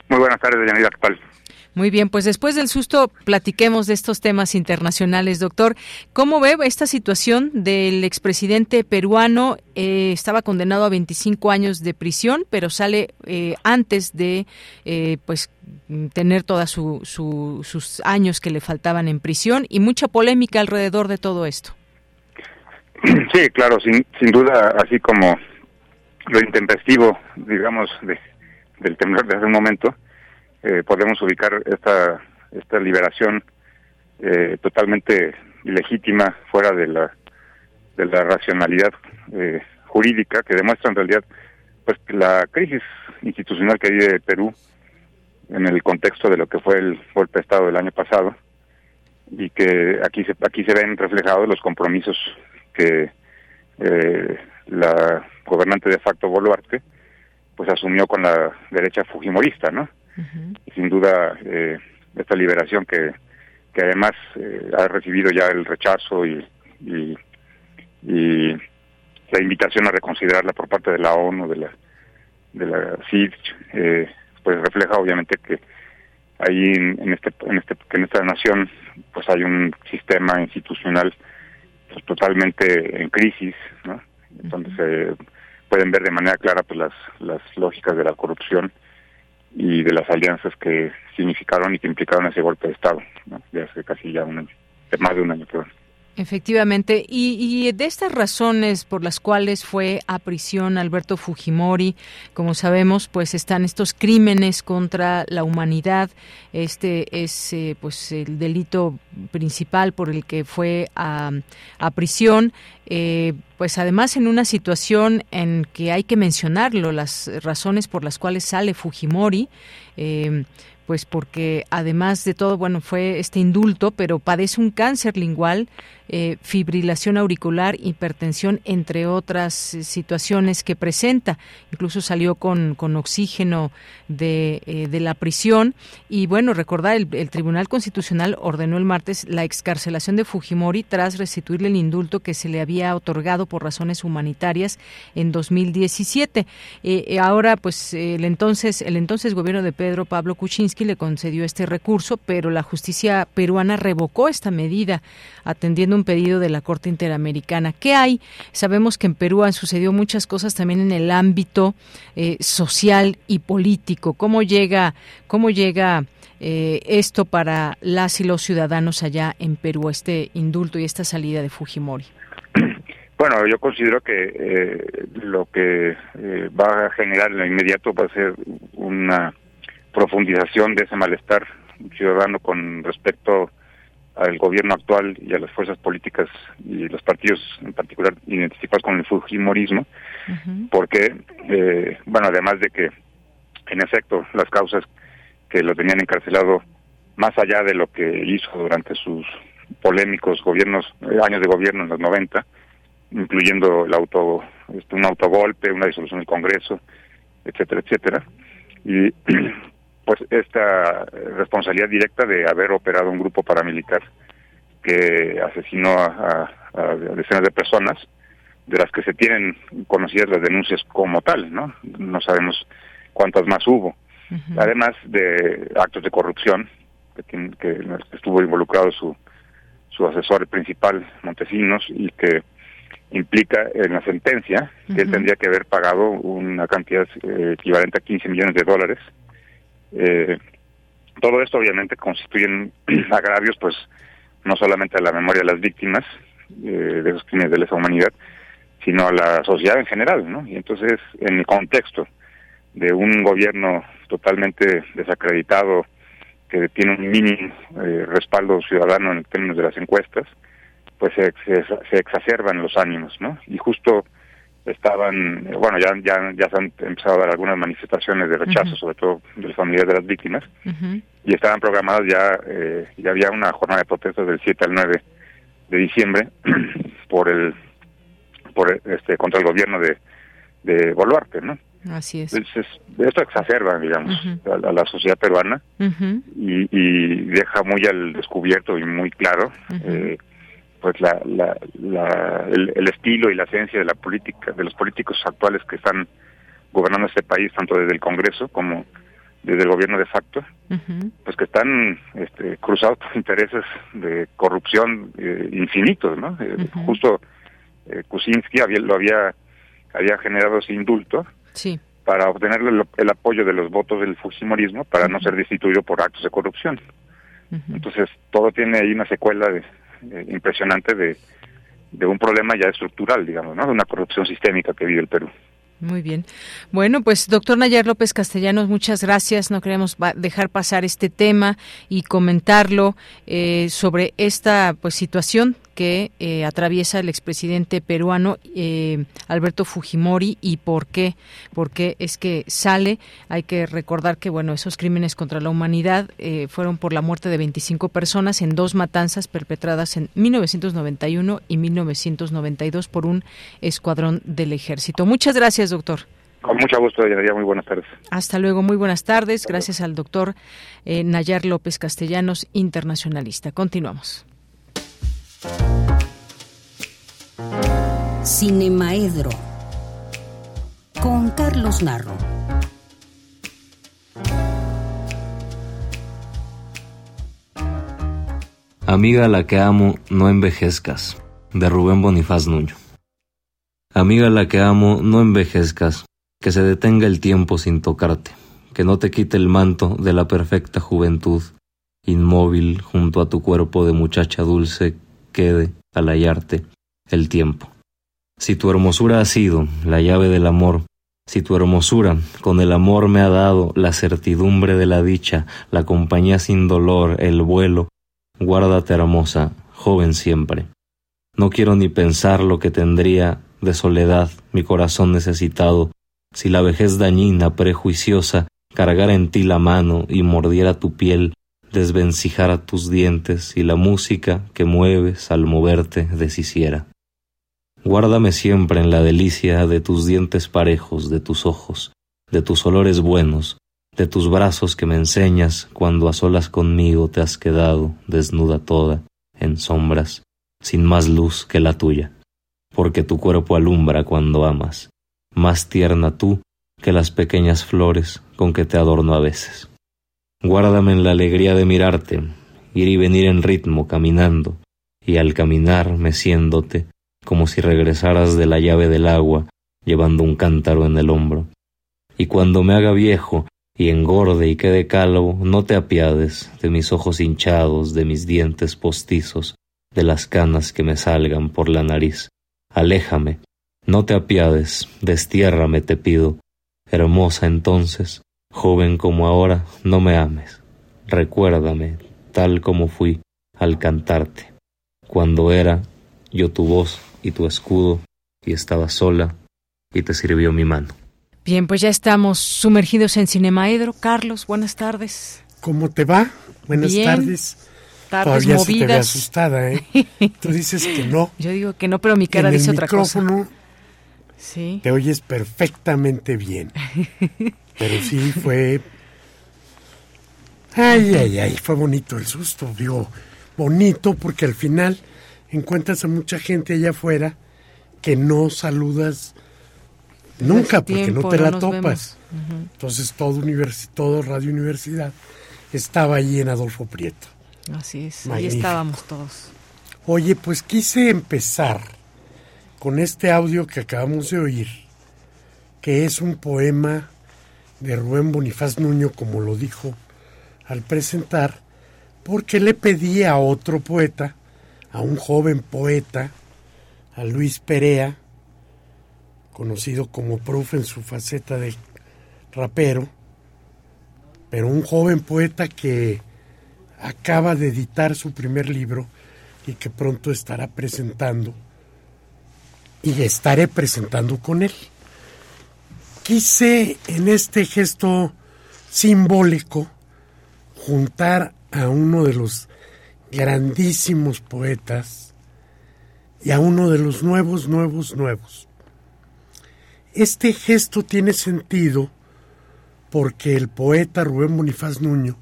S30: Muy buenas tardes, Yanira, ¿qué?
S2: Muy bien, pues después del susto platiquemos de estos temas internacionales, doctor. ¿Cómo ve esta situación del expresidente peruano? Eh, estaba condenado a 25 años de prisión, pero sale eh, antes de eh, pues tener todos su, sus años que le faltaban en prisión y mucha polémica alrededor de todo esto.
S30: Sí, claro, sin, sin duda, así como lo intempestivo, digamos, de, del temblor de hace un momento, eh, podemos ubicar esta, esta liberación eh, totalmente ilegítima fuera de la, de la racionalidad eh, jurídica que demuestra en realidad pues la crisis institucional que vive Perú en el contexto de lo que fue el golpe de Estado del año pasado y que aquí se, aquí se ven reflejados los compromisos que la gobernante de facto Boluarte pues asumió con la derecha fujimorista, ¿no? Y sin duda eh, esta liberación que, que además eh, ha recibido ya el rechazo y, y, la invitación a reconsiderarla por parte de la ONU, de la de la CID, eh, pues refleja obviamente que ahí en, este en este en esta nación pues hay un sistema institucional pues, totalmente en crisis, ¿no? Donde se pueden ver de manera clara pues las las lógicas de la corrupción y de las alianzas que significaron y que implicaron ese golpe de Estado, ¿no? de hace casi ya un año, más de un año, perdón.
S2: Efectivamente, y, de estas razones por las cuales fue a prisión Alberto Fujimori, como sabemos, pues están estos crímenes contra la humanidad. Este es eh, pues el delito principal por el que fue a, a prisión. Eh, pues además en una situación en que hay que mencionarlo, las razones por las cuales sale Fujimori. Eh, pues porque además de todo, bueno, fue este indulto, pero padece un cáncer lingual, eh, fibrilación auricular, hipertensión, entre otras eh, situaciones que presenta. Incluso salió con, con oxígeno de, eh, de, la prisión. Y bueno, recordar, el, el, Tribunal Constitucional ordenó el martes la excarcelación de Fujimori tras restituirle el indulto que se le había otorgado por razones humanitarias en 2017. ahora, pues el entonces, el entonces gobierno de Pedro Pablo Kuczynski le concedió este recurso, pero la justicia peruana revocó esta medida atendiendo un pedido de la Corte Interamericana. ¿Qué hay? Sabemos que en Perú han sucedido muchas cosas también en el ámbito eh, social y político. ¿Cómo llega, cómo llega eh, esto para las y los ciudadanos allá en Perú, este indulto y esta salida de Fujimori? <clears throat>
S30: Bueno, yo considero que eh, lo que va a generar en lo inmediato va a ser una profundización de ese malestar ciudadano con respecto al gobierno actual y a las fuerzas políticas y los partidos en particular identificados con el fujimorismo, porque, eh, bueno, además de que, en efecto, las causas que lo tenían encarcelado, más allá de lo que hizo durante sus polémicos gobiernos, eh, años de gobierno en los 90, incluyendo el auto, este, un autogolpe, una disolución del Congreso, etcétera, etcétera, y <clears throat> pues esta responsabilidad directa de haber operado un grupo paramilitar que asesinó a, decenas de personas, de las que se tienen conocidas las denuncias como tal, ¿no? No sabemos cuántas más hubo. Además de actos de corrupción, que, que estuvo involucrado su, su asesor principal, Montesinos, y que implica en la sentencia que él tendría que haber pagado una cantidad eh, equivalente a 15 millones de dólares eh, todo esto obviamente constituyen <clears throat> agravios, pues no solamente a la memoria de las víctimas eh, de esos crímenes de lesa humanidad, sino a la sociedad en general, ¿no? Y entonces, en el contexto de un gobierno totalmente desacreditado, que tiene un mínimo eh, respaldo ciudadano en términos de las encuestas, pues se, se, exacerban los ánimos, ¿no? Y justo estaban, bueno, ya, ya, ya se han empezado a dar algunas manifestaciones de rechazo, sobre todo de las familias de las víctimas, y estaban programadas ya, eh, ya había una jornada de protestas del 7 al 9 de diciembre <clears throat> por el, por este, contra el gobierno de, de Boluarte, ¿no?
S2: Así es.
S30: esto exacerba, digamos, a, la sociedad peruana y, y, deja muy al descubierto y muy claro eh, pues la, la, el, estilo y la esencia de la política de los políticos actuales que están gobernando este país tanto desde el Congreso como desde el gobierno de facto, pues que están este, cruzados por intereses de corrupción eh, infinitos, ¿no? Eh, justo eh, Kuczynski había, lo había había generado ese indulto
S2: sí.
S30: para obtener el, el, apoyo de los votos del fujimorismo para no ser destituido por actos de corrupción. Entonces todo tiene ahí una secuela de, impresionante de, un problema ya estructural, digamos, ¿no? De una corrupción sistémica que vive el Perú.
S2: Muy bien. Bueno, pues doctor Nayar López Castellanos, muchas gracias. No queremos dejar pasar este tema y comentarlo eh, sobre esta pues situación que eh, atraviesa el expresidente peruano eh, Alberto Fujimori y por qué, por qué es que sale. Hay que recordar que bueno, esos crímenes contra la humanidad eh, fueron por la muerte de 25 personas en dos matanzas perpetradas en 1991 y 1992 por un escuadrón del ejército. Muchas gracias, doctor.
S30: Con mucho gusto, Yanira. Muy buenas tardes.
S2: Hasta luego. Muy buenas tardes. Gracias al doctor Nayar López Castellanos, internacionalista. Continuamos.
S4: Cinemaedro. Con Carlos Narro.
S31: Amiga a la que amo, no envejezcas, de Rubén Bonifaz Nuño. Amiga a la que amo, no envejezcas, que se detenga el tiempo sin tocarte, que no te quite el manto de la perfecta juventud, inmóvil junto a tu cuerpo de muchacha dulce quede, al hallarte, el tiempo. Si tu hermosura ha sido la llave del amor, si tu hermosura con el amor me ha dado la certidumbre de la dicha, la compañía sin dolor, el vuelo, guárdate hermosa, joven siempre. No quiero ni pensar lo que tendría de soledad mi corazón necesitado, si la vejez dañina, prejuiciosa, cargara en ti la mano y mordiera tu piel desvencijara tus dientes y la música que mueves al moverte deshiciera. Guárdame siempre en la delicia de tus dientes parejos, de tus ojos, de tus olores buenos, de tus brazos que me enseñas cuando a solas conmigo te has quedado, desnuda toda, en sombras, sin más luz que la tuya, porque tu cuerpo alumbra cuando amas, más tierna tú que las pequeñas flores con que te adorno a veces. Guárdame en la alegría de mirarte, ir y venir en ritmo caminando, y al caminar meciéndote, como si regresaras de la llave del agua, llevando un cántaro en el hombro. Y cuando me haga viejo y engorde y quede calvo, no te apiades de mis ojos hinchados, de mis dientes postizos, de las canas que me salgan por la nariz. Aléjame, no te apiades, destiérrame, te pido. Hermosa entonces, Joven como ahora, no me ames. Recuérdame tal como fui al cantarte, cuando era yo tu voz y tu escudo y estaba sola y te sirvió mi mano.
S2: Bien, pues ya estamos sumergidos en Cinemaedro. Carlos, buenas tardes.
S32: ¿Cómo te va? Buenas tardes.
S2: Tardes
S32: Todavía
S2: movidas.
S32: te ve asustada, ¿eh? <laughs> Tú dices que no.
S2: Yo digo que no, pero mi cara
S32: en
S2: dice
S32: el
S2: otra cosa.
S32: micrófono
S2: Sí.
S32: te oyes perfectamente bien. <laughs> Pero sí fue. Ay, ay, ay, fue bonito el susto. Digo, bonito porque al final encuentras a mucha gente allá afuera que no saludas nunca porque no te
S2: no
S32: la topas. Entonces todo, universi todo Radio Universidad estaba allí en Adolfo Prieto.
S2: Así es, ahí
S32: Magnífico.
S2: estábamos todos.
S32: Oye, pues quise empezar con este audio que acabamos de oír, que es un poema de Rubén Bonifaz Nuño, como lo dijo al presentar, porque le pedí a otro poeta, a un joven poeta, a Luis Perea, conocido como Proof en su faceta de rapero, pero un joven poeta que acaba de editar su primer libro y que pronto estará presentando y estaré presentando con él. Quise en este gesto simbólico juntar a uno de los grandísimos poetas y a uno de los nuevos, nuevos, nuevos. Este gesto tiene sentido porque el poeta Rubén Bonifaz Nuño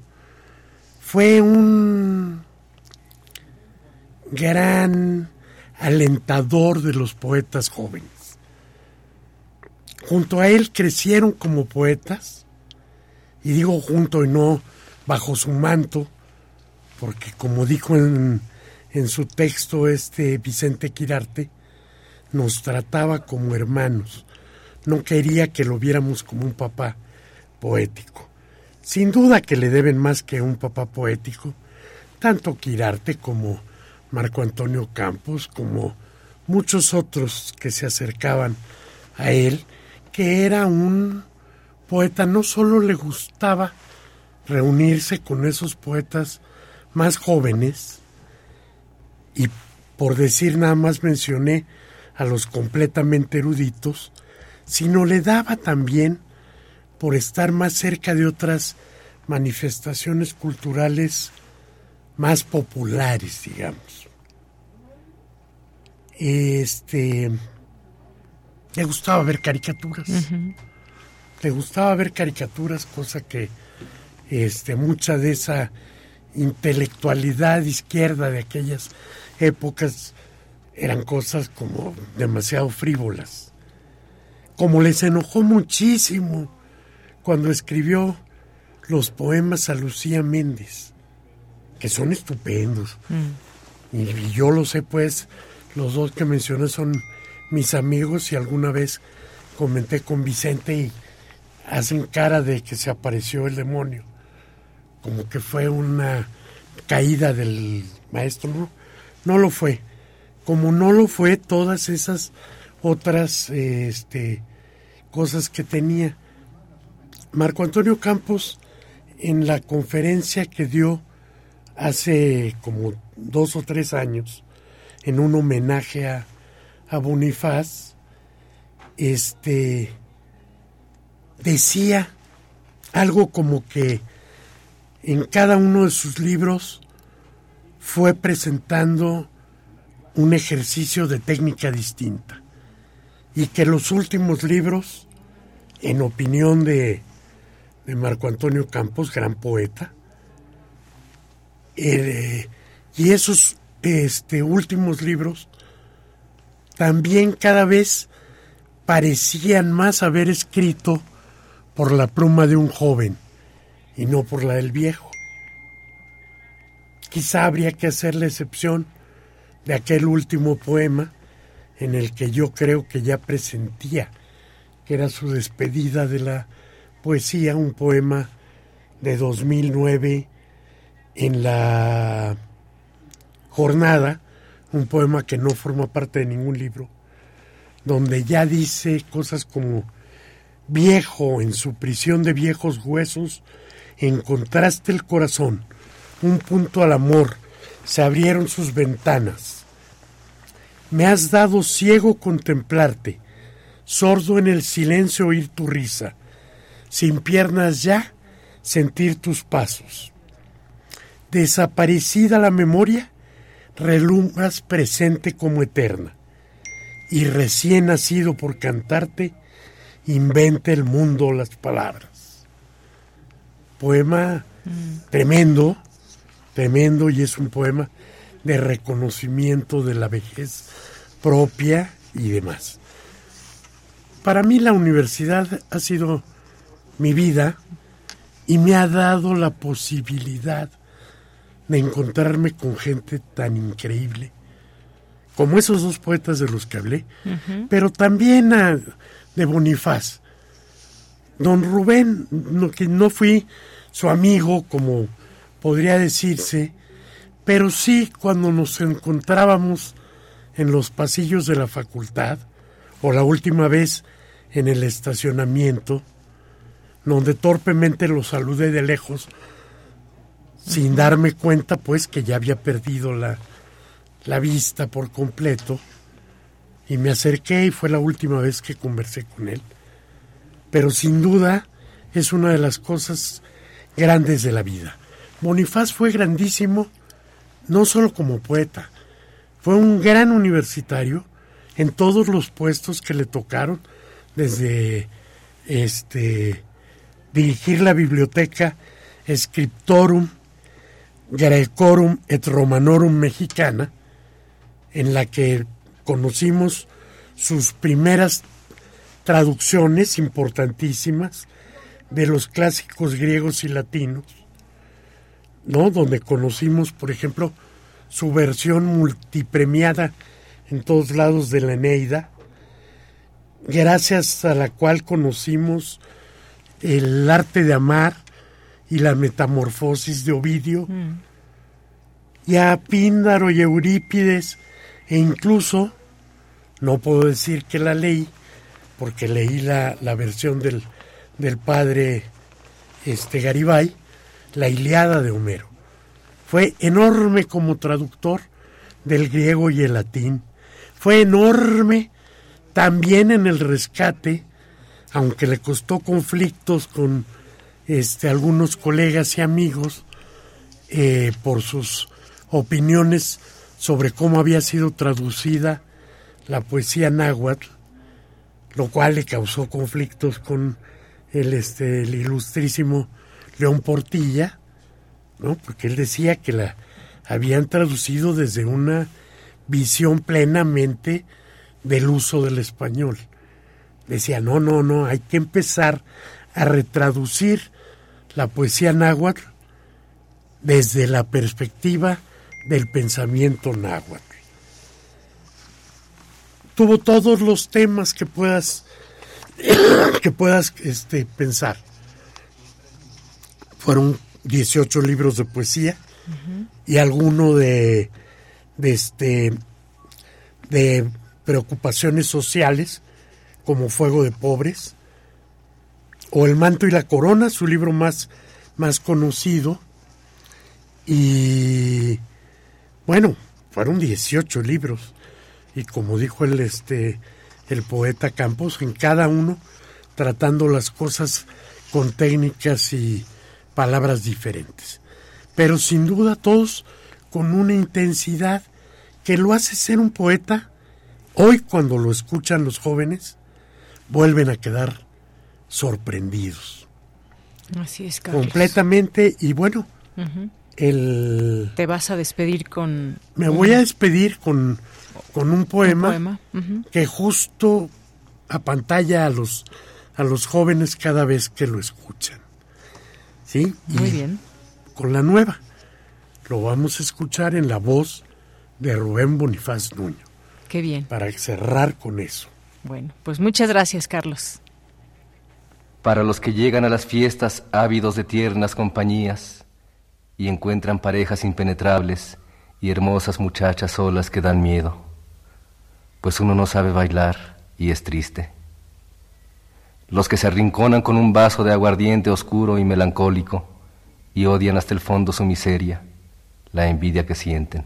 S32: fue un gran alentador de los poetas jóvenes. Junto a él crecieron como poetas Y digo junto y no bajo su manto, porque como dijo en, en su texto este Vicente Quirarte, nos trataba como hermanos. No quería que lo viéramos como un papá poético. Sin duda que le deben más que un papá poético, tanto Quirarte como Marco Antonio Campos, como muchos otros que se acercaban a él, que era un poeta, no solo le gustaba reunirse con esos poetas más jóvenes, y por decir nada más mencioné a los completamente eruditos, sino le daba también por estar más cerca de otras manifestaciones culturales más populares, digamos. Este le gustaba ver caricaturas. Le gustaba ver caricaturas, cosa que este mucha de esa intelectualidad izquierda de aquellas épocas eran cosas como demasiado frívolas. Como les enojó muchísimo cuando escribió los poemas a Lucía Méndez, que son estupendos. Mm. Y, yo lo sé, pues, los dos que mencioné son mis amigos y alguna vez comenté con Vicente y hacen cara de que se apareció el demonio, como que fue una caída del maestro. No, no lo fue. Como no lo fue todas esas otras este, cosas que tenía. Marco Antonio Campos, en la conferencia que dio hace como dos o tres años, en un homenaje a, a Bonifaz, este, decía algo como que en cada uno de sus libros fue presentando un ejercicio de técnica distinta y que los últimos libros, en opinión de, de Marco Antonio Campos, gran poeta, eh, y esos este, últimos libros también cada vez parecían más haber escrito por la pluma de un joven y no por la del viejo. Quizá habría que hacer la excepción de aquel último poema en el que yo creo que ya presentía que era su despedida de la poesía, un poema de 2009 en la jornada, un poema que no forma parte de ningún libro, donde ya dice cosas como viejo en su prisión de viejos huesos, encontraste el corazón, un punto al amor, se abrieron sus ventanas. Me has dado ciego contemplarte, sordo en el silencio oír tu risa, sin piernas ya sentir tus pasos. Desaparecida la memoria, relumbras presente como eterna, y recién nacido por cantarte, inventa el mundo las palabras. Poema mm. tremendo, tremendo, y es un poema de reconocimiento de la vejez propia y demás. Para mí la universidad ha sido mi vida y me ha dado la posibilidad de encontrarme con gente tan increíble como esos dos poetas de los que hablé, pero también de Bonifaz. Don Rubén, que no fui su amigo como podría decirse, pero sí cuando nos encontrábamos en los pasillos de la facultad, o la última vez en el estacionamiento, donde torpemente lo saludé de lejos, sin darme cuenta pues que ya había perdido la, la vista por completo, y me acerqué y fue la última vez que conversé con él. Pero sin duda es una de las cosas grandes de la vida. Bonifaz fue grandísimo, no solo como poeta, fue un gran universitario en todos los puestos que le tocaron, desde este dirigir la biblioteca Scriptorum Grecorum et Romanorum mexicana, en la que conocimos sus primeras traducciones importantísimas de los clásicos griegos y latinos, ¿no? Donde conocimos, por ejemplo, su versión multipremiada en todos lados de la Eneida, gracias a la cual conocimos el arte de amar y la metamorfosis de Ovidio, mm. y a Píndaro y Eurípides, e incluso, no puedo decir que la leí, porque leí la, la versión del, del padre este, Garibay, la Iliada de Homero. Fue enorme como traductor del griego y el latín. Fue enorme también en el rescate, aunque le costó conflictos con este, algunos colegas y amigos eh, por sus opiniones sobre cómo había sido traducida la poesía náhuatl, lo cual le causó conflictos con el, este, el ilustrísimo León Portilla, ¿no? Porque él decía que la habían traducido desde una visión plenamente del uso del español. Decía, no, no, no, hay que empezar a retraducir la poesía náhuatl desde la perspectiva del pensamiento náhuatl. Tuvo todos los temas que puedas <coughs> que puedas este, pensar. Fueron 18 libros de poesía y alguno de, este, de preocupaciones sociales, como Fuego de Pobres, o El manto y la corona, su libro más, más conocido. Y bueno, fueron 18 libros. Y como dijo el, este, el poeta Campos, en cada uno tratando las cosas con técnicas y palabras diferentes. Pero sin duda todos con una intensidad que lo hace ser un poeta. Hoy cuando lo escuchan los jóvenes, vuelven a quedar sorprendidos.
S2: Así es, Carlos.
S32: Completamente. Y bueno, el...
S2: Te vas a despedir con...
S32: Me voy a despedir con, con un poema, que justo apantalla a los, a los jóvenes cada vez que lo escuchan. ¿Sí?
S2: Muy bien.
S32: Con la nueva. Lo vamos a escuchar en la voz de Rubén Bonifaz Nuño.
S2: Qué bien.
S32: Para cerrar con eso.
S2: Bueno, pues muchas gracias, Carlos.
S33: Para los que llegan a las fiestas ávidos de tiernas compañías y encuentran parejas impenetrables y hermosas muchachas solas que dan miedo, pues uno no sabe bailar y es triste los que se arrinconan con un vaso de aguardiente oscuro y melancólico y odian hasta el fondo su miseria, la envidia que sienten,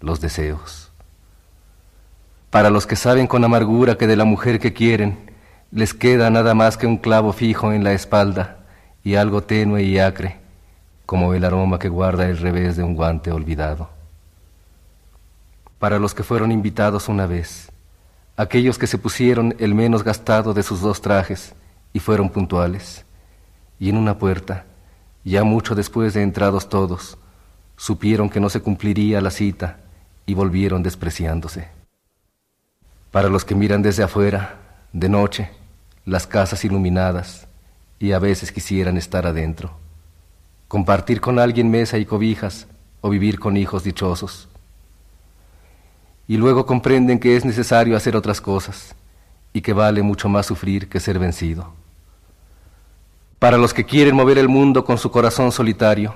S33: los deseos. Para los que saben con amargura que de la mujer que quieren les queda nada más que un clavo fijo en la espalda y algo tenue y acre, como el aroma que guarda el revés de un guante olvidado. Para los que fueron invitados una vez, aquellos que se pusieron el menos gastado de sus dos trajes y fueron puntuales. Y en una puerta, ya mucho después de entrados todos, supieron que no se cumpliría la cita y volvieron despreciándose. Para los que miran desde afuera, de noche, las casas iluminadas y a veces quisieran estar adentro, compartir con alguien mesa y cobijas o vivir con hijos dichosos. Y luego comprenden que es necesario hacer otras cosas y que vale mucho más sufrir que ser vencido. Para los que quieren mover el mundo con su corazón solitario,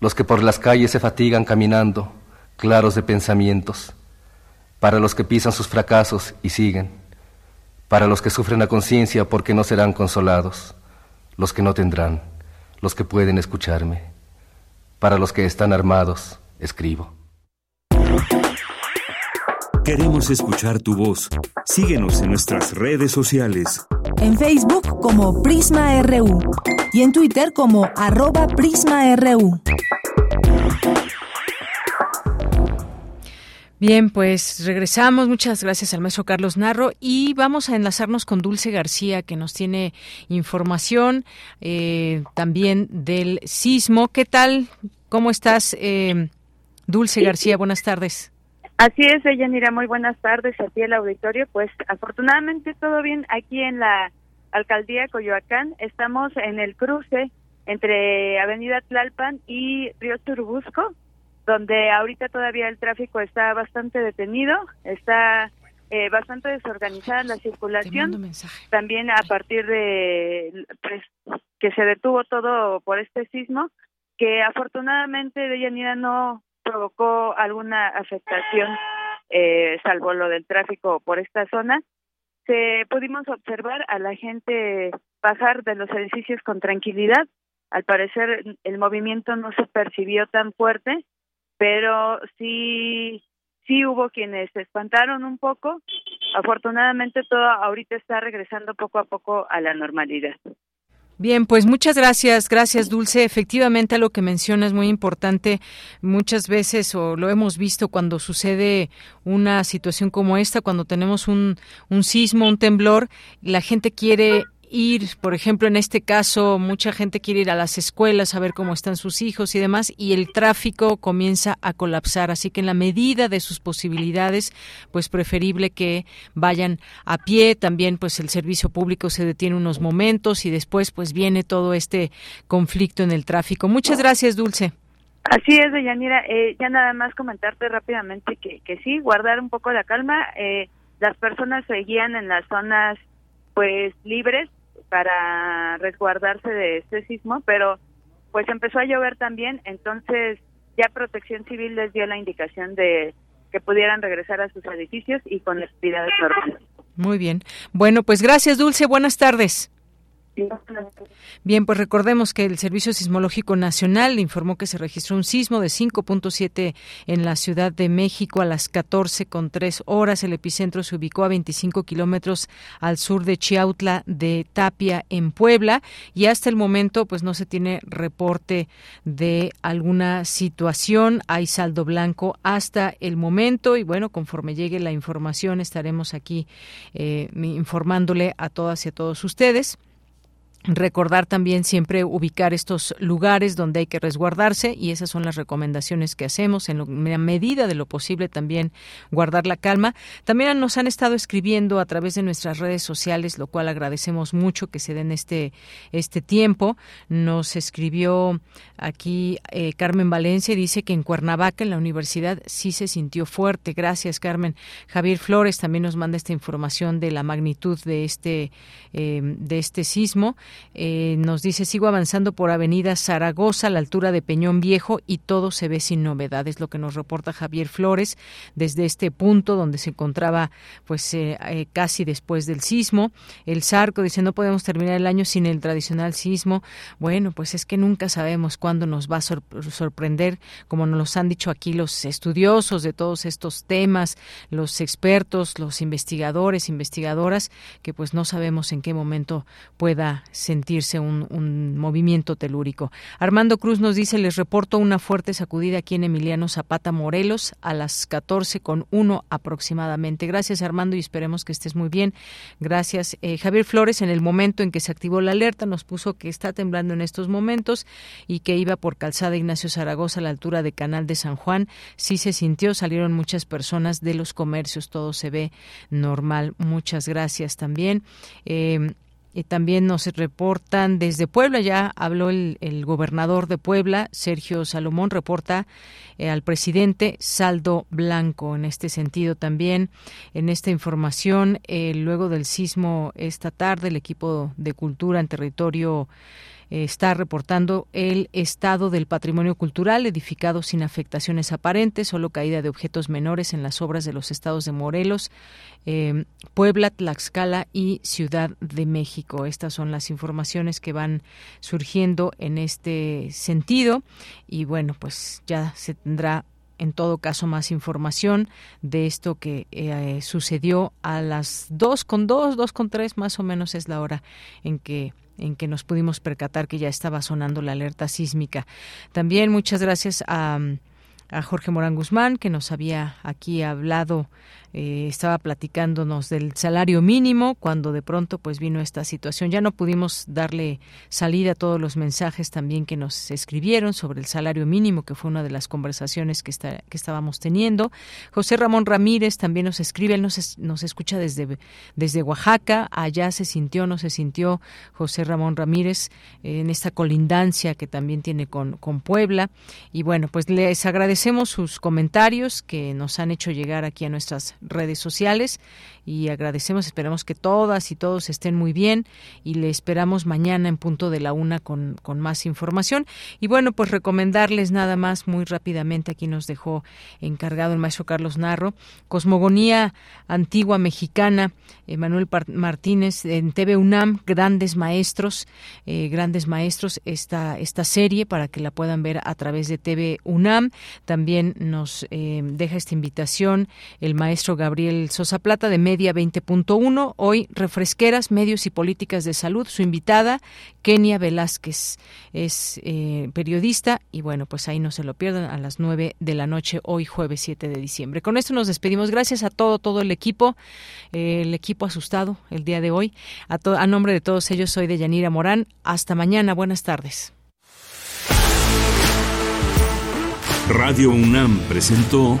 S33: los que por las calles se fatigan caminando, claros de pensamientos, para los que pisan sus fracasos y siguen, para los que sufren a conciencia porque no serán consolados, los que no tendrán, los que pueden escucharme, para los que están armados, escribo.
S3: Queremos escuchar tu voz. Síguenos en nuestras redes sociales.
S1: En Facebook como Prisma RU y en Twitter como arroba PrismaRU.
S2: Bien, pues regresamos. Muchas gracias al maestro Carlos Narro y vamos a enlazarnos con Dulce García, que nos tiene información eh, también del sismo. ¿Qué tal? ¿Cómo estás, eh, Dulce García? Buenas tardes.
S34: Así es, ella mira, muy buenas tardes a ti el auditorio. Pues afortunadamente todo bien aquí en la
S11: Alcaldía Coyoacán. Estamos en el cruce entre Avenida Tlalpan y Río Turbusco, donde ahorita todavía el tráfico está bastante detenido, está eh, bastante desorganizada la circulación. También a partir de pues, que se detuvo todo por este sismo, que afortunadamente de Yanira no provocó alguna afectación, eh, salvo lo del tráfico por esta zona. Se pudimos observar a la gente bajar de los edificios con tranquilidad. Al parecer el movimiento no se percibió tan fuerte, pero sí sí hubo quienes se espantaron un poco. Afortunadamente todo ahorita está regresando poco a poco a la normalidad.
S2: Bien, pues muchas gracias, gracias Dulce. Efectivamente, lo que menciona es muy importante. Muchas veces, o lo hemos visto cuando sucede una situación como esta, cuando tenemos un, un sismo, un temblor, la gente quiere ir, por ejemplo, en este caso, mucha gente quiere ir a las escuelas a ver cómo están sus hijos y demás, y el tráfico comienza a colapsar. Así que en la medida de sus posibilidades, pues preferible que vayan a pie. También, pues el servicio público se detiene unos momentos y después, pues viene todo este conflicto en el tráfico. Muchas gracias, Dulce.
S11: Así es, Deyanira. Eh, ya nada más comentarte rápidamente que, que sí, guardar un poco la calma. Eh, las personas seguían en las zonas pues libres para resguardarse de este sismo, pero pues empezó a llover también, entonces ya Protección Civil les dio la indicación de que pudieran regresar a sus edificios y con actividades normales.
S2: Muy bien. Bueno, pues gracias Dulce, buenas tardes. Bien, pues recordemos que el Servicio Sismológico Nacional informó que se registró un sismo de 5.7 en la Ciudad de México a las 14 con tres horas. El epicentro se ubicó a 25 kilómetros al sur de Chiautla de Tapia, en Puebla, y hasta el momento, pues no se tiene reporte de alguna situación. Hay saldo blanco hasta el momento, y bueno, conforme llegue la información, estaremos aquí eh, informándole a todas y a todos ustedes. Recordar también siempre ubicar estos lugares donde hay que resguardarse y esas son las recomendaciones que hacemos en, la medida de lo posible también guardar la calma. También nos han estado escribiendo a través de nuestras redes sociales, lo cual agradecemos mucho que se den este este tiempo. Nos escribió aquí eh, Carmen Valencia dice que en Cuernavaca en la universidad sí se sintió fuerte. Gracias Carmen. Javier Flores también nos manda esta información de la magnitud de este eh, de este sismo. Eh, nos dice, sigo avanzando por Avenida Zaragoza a la altura de Peñón Viejo y todo se ve sin novedades, lo que nos reporta Javier Flores desde este punto donde se encontraba pues eh, eh, casi después del sismo. El Zarco dice, no podemos terminar el año sin el tradicional sismo. Bueno, pues es que nunca sabemos cuándo nos va a sorprender, como nos han dicho aquí los estudiosos de todos estos temas, los expertos, los investigadores, investigadoras, que pues no sabemos en qué momento pueda sentirse un, movimiento telúrico. Armando Cruz nos dice, les reporto una fuerte sacudida aquí en Emiliano Zapata, Morelos, a las 14 con uno aproximadamente. Gracias Armando y esperemos que estés muy bien. Gracias. Eh, Javier Flores, en el momento en que se activó la alerta, nos puso que está temblando en estos momentos y que iba por calzada Ignacio Zaragoza a la altura de Canal de San Juan. Sí se sintió, salieron muchas personas de los comercios, todo se ve normal. Muchas gracias también. Eh, y también nos reportan desde Puebla, ya habló el, gobernador de Puebla, Sergio Salomón, reporta eh, al presidente saldo blanco. En este sentido también, en esta información, eh, luego del sismo esta tarde, el equipo de cultura en territorio está reportando el estado del patrimonio cultural edificado sin afectaciones aparentes, solo caída de objetos menores en las obras de los estados de Morelos, eh, Puebla, Tlaxcala y Ciudad de México. Estas son las informaciones que van surgiendo en este sentido y bueno, pues ya se tendrá en todo caso más información de esto que eh, sucedió a las dos con dos, dos con tres más o menos es la hora en que en que nos pudimos percatar que ya estaba sonando la alerta sísmica. También muchas gracias a a Jorge Morán Guzmán, que nos había aquí hablado eh, estaba platicándonos del salario mínimo cuando de pronto pues vino esta situación. Ya no pudimos darle salida a todos los mensajes también que nos escribieron sobre el salario mínimo, que fue una de las conversaciones que, está, que estábamos teniendo. José Ramón Ramírez también nos escribe, él nos, nos escucha desde, desde Oaxaca, allá se sintió, no se sintió José Ramón Ramírez en esta colindancia que también tiene con, con Puebla. Y bueno, pues les agradecemos sus comentarios que nos han hecho llegar aquí a nuestras redes sociales y agradecemos, esperamos que todas y todos estén muy bien y le esperamos mañana en punto de la una con, con más información. Y bueno, pues recomendarles nada más muy rápidamente, aquí nos dejó encargado el maestro Carlos Narro, Cosmogonía Antigua Mexicana, Manuel Martínez en TV UNAM, Grandes Maestros, eh, Grandes Maestros, esta, esta serie para que la puedan ver a través de TV UNAM. También nos eh, deja esta invitación el maestro Gabriel Sosa Plata de Media 20.1. Hoy, refresqueras, medios y políticas de salud. Su invitada, Kenia Velázquez, es eh, periodista y bueno, pues ahí no se lo pierdan a las 9 de la noche, hoy jueves 7 de diciembre. Con esto nos despedimos. Gracias a todo, todo el equipo, el equipo asustado el día de hoy. A, a nombre de todos ellos, soy de Yanira Morán. Hasta mañana. Buenas tardes.
S3: Radio UNAM presentó